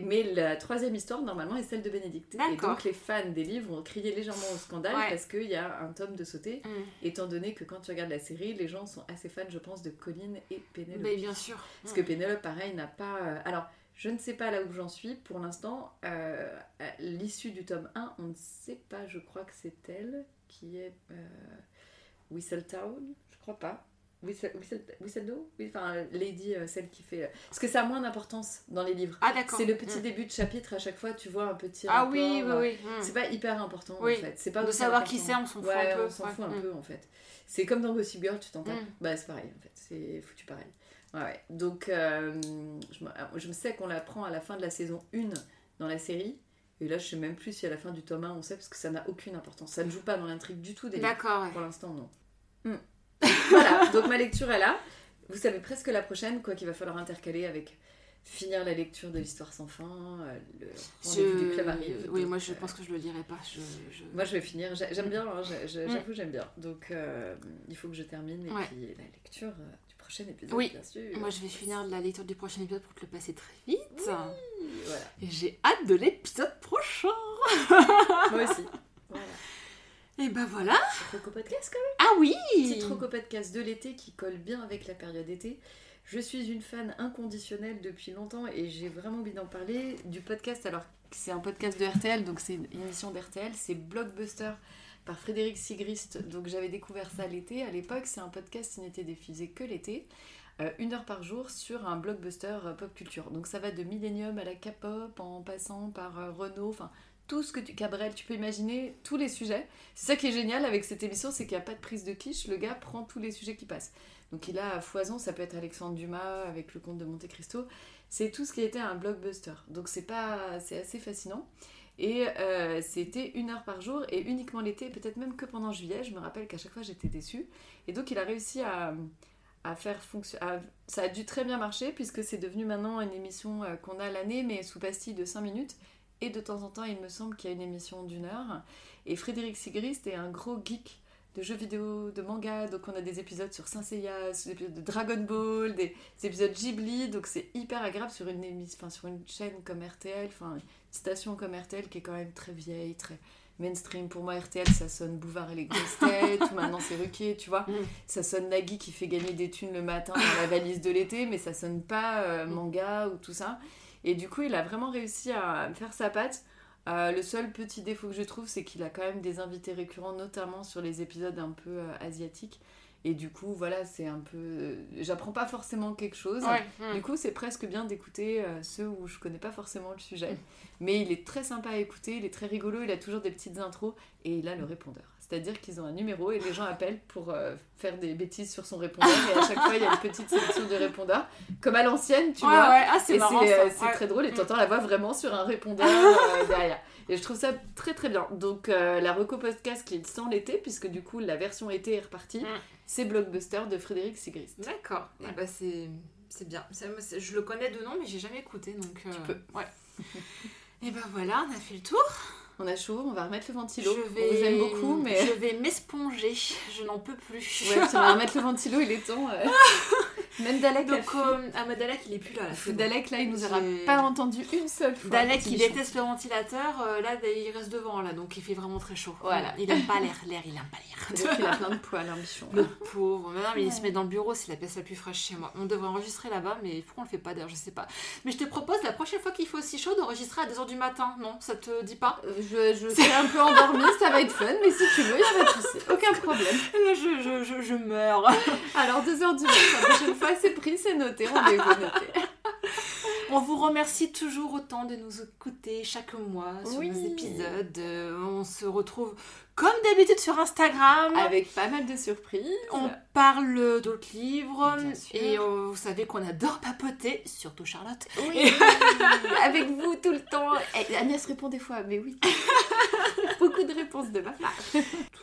Mais la troisième histoire, normalement, est celle de Bénédicte. Et donc les fans des livres ont crié légèrement au scandale Ouais. parce qu'il y a un tome de sauté, Mm. étant donné que quand tu regardes la série, les gens sont assez fans, je pense, de Colline et Pénélope. Mais bien sûr. Parce que Pénélope, pareil, n'a pas. euh, Alors, je ne sais pas là où j'en suis. Pour l'instant, euh, l'issue du tome 1, on ne sait pas, je crois que c'est elle qui est euh, Whistletown, je crois pas. Whistle, Whistle, Whistledown? Oui, enfin, Lady, euh, celle qui fait. Parce que ça a moins d'importance dans les livres. Ah d'accord. C'est le petit Mm. début de chapitre, à chaque fois, tu vois un petit. Ah rapport, oui, oui, euh, oui. mm. C'est pas hyper important Oui. en fait. C'est pas De savoir qui c'est, on s'en fout Ouais, un peu. On s'en ouais. fout un Mm. peu en fait. C'est comme dans Gossip Girl, tu t'en tapes. Mm. Bah c'est pareil en fait. C'est foutu pareil. Ouais, ouais. Donc euh, je, me, je me sais qu'on l'apprend à la fin de la saison 1 dans la série. Et là je sais même plus si à la fin du tome 1 on sait parce que ça n'a aucune importance. Ça ne joue pas dans l'intrigue du tout. D'accord. ouais. Pour l'instant non. Mm. voilà, donc ma lecture est là. Vous savez presque la prochaine, quoi qu'il va falloir intercaler avec finir la lecture de l'histoire sans fin, euh, le rendez-vous du club arrive. Oui, Donc, moi je euh, pense que je le lirai pas. Je, je- moi, je vais finir. J'ai- J'aime bien, hein, j'ai- j'ai- Mm. j'avoue, j'aime bien. Donc, euh, il faut que je termine. Et Ouais. puis, la lecture prochain épisode, Oui. bien sûr. Moi je vais finir la lecture du prochain épisode pour te le passer très vite. Voilà. Et j'ai hâte de l'épisode prochain. Moi aussi. Voilà. Et ben voilà. Petit Troco Podcast, quand même. Ah oui. Petit Troco Podcast de l'été qui colle bien avec la période d'été. Je suis une fan inconditionnelle depuis longtemps et j'ai vraiment envie d'en parler du podcast. Alors, c'est un podcast de RTL, donc c'est une émission d'RTL. C'est Blockbuster par Frédéric Sigrist. Donc, j'avais découvert ça l'été. À l'époque, c'est un podcast qui n'était diffusé que l'été. euh, une heure par jour sur un blockbuster euh, pop culture. Donc ça va de Millennium à la K-pop, en passant par euh, Renault, enfin tout ce que tu... Cabrel, tu peux imaginer tous les sujets. C'est ça qui est génial avec cette émission, c'est qu'il n'y a pas de prise de quiche, le gars prend tous les sujets qui passent. Donc il a foison, ça peut être Alexandre Dumas avec le comte de Monte Cristo, c'est tout ce qui était un blockbuster. Donc c'est pas... c'est assez fascinant. Et euh, c'était une heure par jour et uniquement l'été, peut-être même que pendant juillet. Je me rappelle qu'à chaque fois j'étais déçue. Et donc il a réussi à, faire fonctionner. Ça a dû très bien marcher puisque c'est devenu maintenant une émission euh, qu'on a l'année mais sous pastille de 5 minutes. Et de temps en temps, il me semble qu'il y a une émission d'une heure. Et Frédéric Sigrist est un gros geek de jeux vidéo, de manga. Donc on a des épisodes sur Saint Seiya, des épisodes de Dragon Ball, des, des épisodes Ghibli. Donc c'est hyper agréable sur une, émission, enfin, sur une chaîne comme RTL, enfin une station comme RTL qui est quand même très vieille, très mainstream. Pour moi, RTL, ça sonne Bouvard et les grosses têtes. maintenant, c'est Ruquier, tu vois. Mm. Ça sonne Nagui qui fait gagner des thunes le matin dans la valise de l'été, mais ça sonne pas euh, manga ou tout ça. Et du coup, il a vraiment réussi à faire sa patte. Euh, le seul petit défaut que je trouve, c'est qu'il a quand même des invités récurrents, notamment sur les épisodes un peu euh, asiatiques. Et du coup, voilà, c'est un peu. euh, J'apprends pas forcément quelque chose. Ouais, mm. Du coup, c'est presque bien d'écouter euh, ceux où je connais pas forcément le sujet. Mais il est très sympa à écouter, il est très rigolo, il a toujours des petites intros et il a le répondeur. C'est-à-dire qu'ils ont un numéro et les gens appellent pour euh, faire des bêtises sur son répondeur. Et à chaque fois, il y a une petite sélection de répondeurs. Comme à l'ancienne, tu ouais, vois. ouais, ah, c'est euh, c'est Ouais. très drôle et Mm. t'entends la voix vraiment sur un répondeur euh, derrière. Et je trouve ça très très bien. Donc euh, la Reco Podcast qui est sans l'été, puisque du coup la version été est repartie, Mm. c'est Blockbuster de Frédéric Sigrist. D'accord. Ouais. Eh ben, c'est bien. Ça, je le connais de nom, mais j'ai jamais écouté, donc. euh, peux. Ouais. Et ben voilà, on a fait le tour. On a chaud, on va remettre le ventilo. Je On vous aime beaucoup, mais... Je vais m'esponger. Je n'en peux plus. Ouais, on va remettre le ventilo, il est temps. euh. Même Dalek Donc, euh, ah, mais Dalek, il est plus là. là, bon. Dalek, là, il nous aura pas entendu une seule fois. Dalek, il déteste le ventilateur. euh, là, il reste devant, là, donc il fait vraiment très chaud. Voilà. Il aime pas l'air. L'air, il aime pas l'air. Il a plein de poils, un bichon. Le pauvre. Mais non, mais il se met dans le bureau, c'est la pièce la plus fraîche chez moi. On devrait enregistrer là-bas, mais pourquoi on le fait pas d'ailleurs Je sais pas. Mais je te propose la prochaine fois qu'il fait aussi chaud d'enregistrer à 2h du matin. Non, ça te dit pas? Euh, Je, je suis un peu endormie, ça va être fun, mais si tu veux, il a pas de souci. Aucun problème. Là, je, je, je, je meurs. Alors, 2h du matin, la prochaine fois, c'est pris, c'est noté, rendez-vous noté. On vous remercie toujours autant de nous écouter chaque mois sur Oui. nos épisodes. Euh, On se retrouve comme d'habitude sur Instagram. Avec pas mal de surprises. On parle d'autres livres et euh, vous savez qu'on adore papoter, surtout Charlotte. Oui, avec vous tout le temps. Et Agnès répond des fois, mais oui. Beaucoup de réponses de ma part.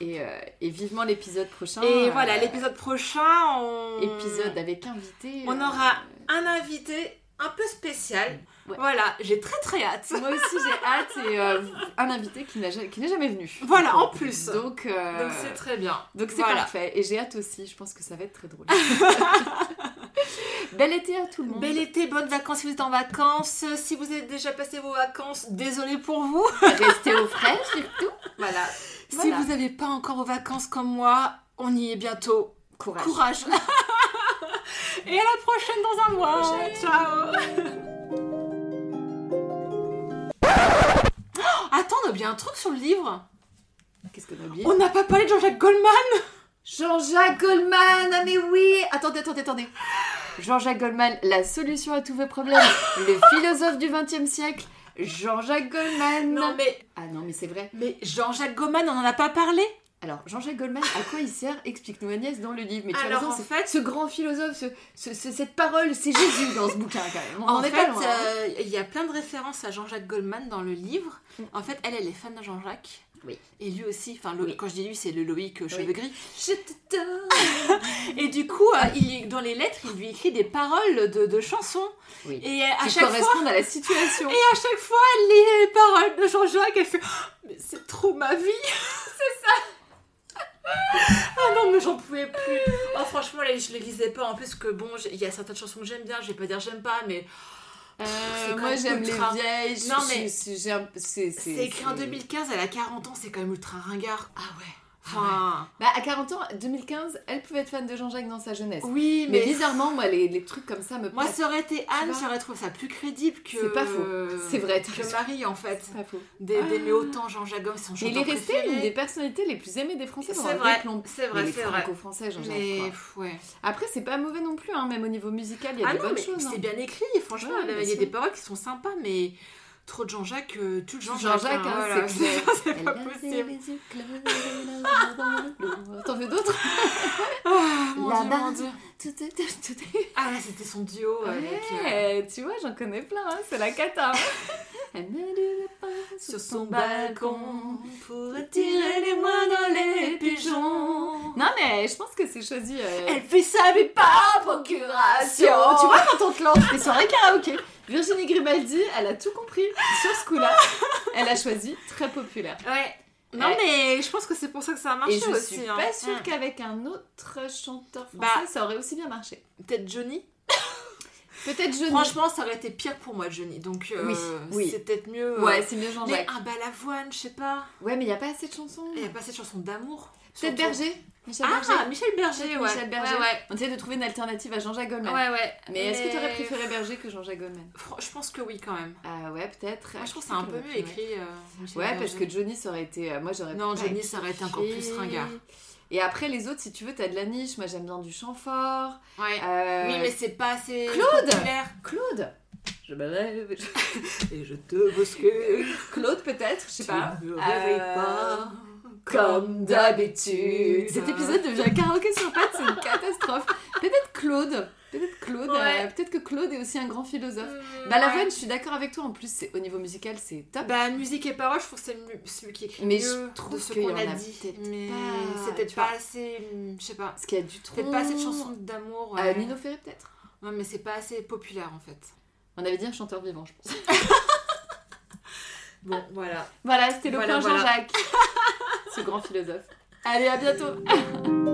Et, euh, et vivement l'épisode prochain. Et euh, voilà, l'épisode prochain, on... Épisode avec invité. On euh, aura un invité un peu spécial. Ouais. Voilà, j'ai très très hâte. Moi aussi j'ai hâte et euh, un invité qui n'a ja- qui n'est jamais venu. Voilà, en plus. Donc euh, Donc c'est très bien. donc c'est Voilà. parfait et j'ai hâte aussi. Je pense que ça va être très drôle. Bel été à tout le monde. Bel été, bonnes vacances si vous êtes en vacances. Si vous avez déjà passé vos vacances, désolé pour vous. Restez au frais surtout. Voilà. Si Voilà. vous n'avez pas encore vos vacances comme moi, on y est bientôt. Courage. Courage. Et à la prochaine dans un mois. Prochaine. Ciao. Oh, Attends, on a oublié un truc sur le livre. Qu'est-ce qu'on a oublié? On n'a pas parlé de Jean-Jacques Goldman. Jean-Jacques Goldman, ah mais oui Attendez, attendez, attendez. Jean-Jacques Goldman, la solution à tous vos problèmes, le philosophe du XXe siècle, Jean-Jacques Goldman. Non mais, Ah non, mais c'est vrai. mais Jean-Jacques Goldman, on n'en a pas parlé? Alors, Jean-Jacques Goldman, à quoi il sert Explique-nous Agnès dans le livre. Mais tu as raison, en fait- ce grand philosophe, ce, ce- ce- cette parole, c'est Jésus dans ce bouquin quand même. On En fait, hein. euh, il y a plein de références à Jean-Jacques Goldman dans le livre. Mm. En fait, elle, elle est fan de Jean-Jacques. Oui. Et lui aussi, enfin, le- Oui. quand je dis lui, c'est le Loïc euh, cheveux gris. Je te donne. Et du coup, euh, il, dans les lettres, il lui écrit des paroles de, de chansons. Oui. Et euh, à Qui chaque fois, correspondent à la situation. et à chaque fois, elle lit les paroles de Jean-Jacques. Elle fait, Oh, mais c'est trop ma vie. c'est ça. Ah non, mais j'en pouvais plus. Oh, franchement, là, je les lisais pas. En plus que bon, il y a certaines chansons que j'aime bien. Je vais pas dire j'aime pas, mais Euh, moi j'aime ultra- les vieilles. Non, mais c'est écrit en 2015. Elle a 40 ans. C'est quand même ultra ringard. Ah ouais. Enfin, Bah, à 40 ans, 2015, elle pouvait être fan de Jean-Jacques dans sa jeunesse. oui, Mais mais, bizarrement, moi, les, les trucs comme ça me moi, ça aurait été Anne, j'aurais trouvé ça plus crédible que. C'est pas faux. C'est vrai, Que. Marie, en fait. C'est pas faux. D'aimer d'aimer autant Jean-Jacques Gomme, son il est resté préféré. une des personnalités les plus aimées des Français pendant C'est des vrai, c'est vrai, c'est vrai. franco-français, Jean-Jacques. Mais ouais. Après, c'est pas mauvais non plus, hein, même au niveau musical, il y a Ah des non, bonnes mais choses. hein. c'est bien écrit, franchement, il y a- y des paroles qui sont sympas, mais trop de Jean-Jacques, euh, tout le Jean-Jacques, Jean-Jacques, hein, hein, voilà, c'est pas possible. T'en veux d'autres Ah, mon La dieu, mon Ah là, c'était son duo avec... euh, Ouais, tu vois, j'en connais plein, hein, c'est la cata. hein. Elle met du sur son balcon pour attirer les moins dans les pigeons. Non, mais je pense que c'est choisi. euh, Elle fait ça, mais pas procuration. Tu vois, quand on te lance des soirées karaoké, Virginie Grimaldi, elle a tout compris sur ce coup-là. Elle a choisi très populaire. Ouais. Non, Ouais. mais je pense que c'est pour ça que ça a marché Et je aussi. suis hein. pas sûre Mm. qu'avec un autre chanteur français, Bah. ça aurait aussi bien marché. Peut-être Johnny Peut-être Johnny. Franchement, ça aurait été pire pour moi, Johnny. Donc, euh, Oui, oui. c'est peut-être mieux. euh, Ouais, c'est mieux mais Jean-Jacques. un balavoine, je sais pas. Ouais, mais il n'y a pas assez de chansons. Il n'y a pas cette chanson d'amour. Peut-être surtout. Berger. Michel Ah, Berger. Michel Berger, ouais. Michel Berger. Ouais, ouais. On essaie de trouver une alternative à Jean-Jacques Goldman. Ouais, ouais. Mais est-ce que tu aurais préféré Berger que Jean-Jacques Goldman? Je pense que oui, quand même. Ah ouais, peut-être. Moi, je trouve que c'est un peu mieux écrit. euh, Ouais, Berger. parce que Johnny, ça aurait été. euh, moi, j'aurais Non, Johnny, ça aurait été encore plus ringard. Et après, les autres, si tu veux, t'as de la niche. Moi, j'aime bien du chant fort. Ouais. Euh, Oui, mais c'est pas assez. Claude populaire. Claude Je me lève. Et je te bouscule. Claude, peut-être, je sais pas. Tu me Euh, réveilles pas. Comme d'habitude. Cet épisode devient karaoké sur pattes, c'est une catastrophe. Peut-être Claude. Peut-être Claude. Ouais. euh, Peut-être que Claude est aussi un grand philosophe. Mmh, Bah, la ouais. je suis d'accord avec toi. En plus, c'est- au niveau musical, c'est top. Bah, musique et paroles, je trouve que c'est celui qui écrit Mais mieux je trouve de ce qu'on a a dit. Mais pas- c'est peut-être pas assez. Je sais pas. Parce qu'il y a du tronc. Peut-être pas assez de chansons d'amour. Euh, ouais. Nino Ferré, peut-être Ouais, mais c'est pas assez populaire en fait. On avait dit un chanteur vivant, je pense. Bon, voilà. Voilà, c'était le Voilà, point voilà. Jean-Jacques. Ce grand philosophe. Allez, à bientôt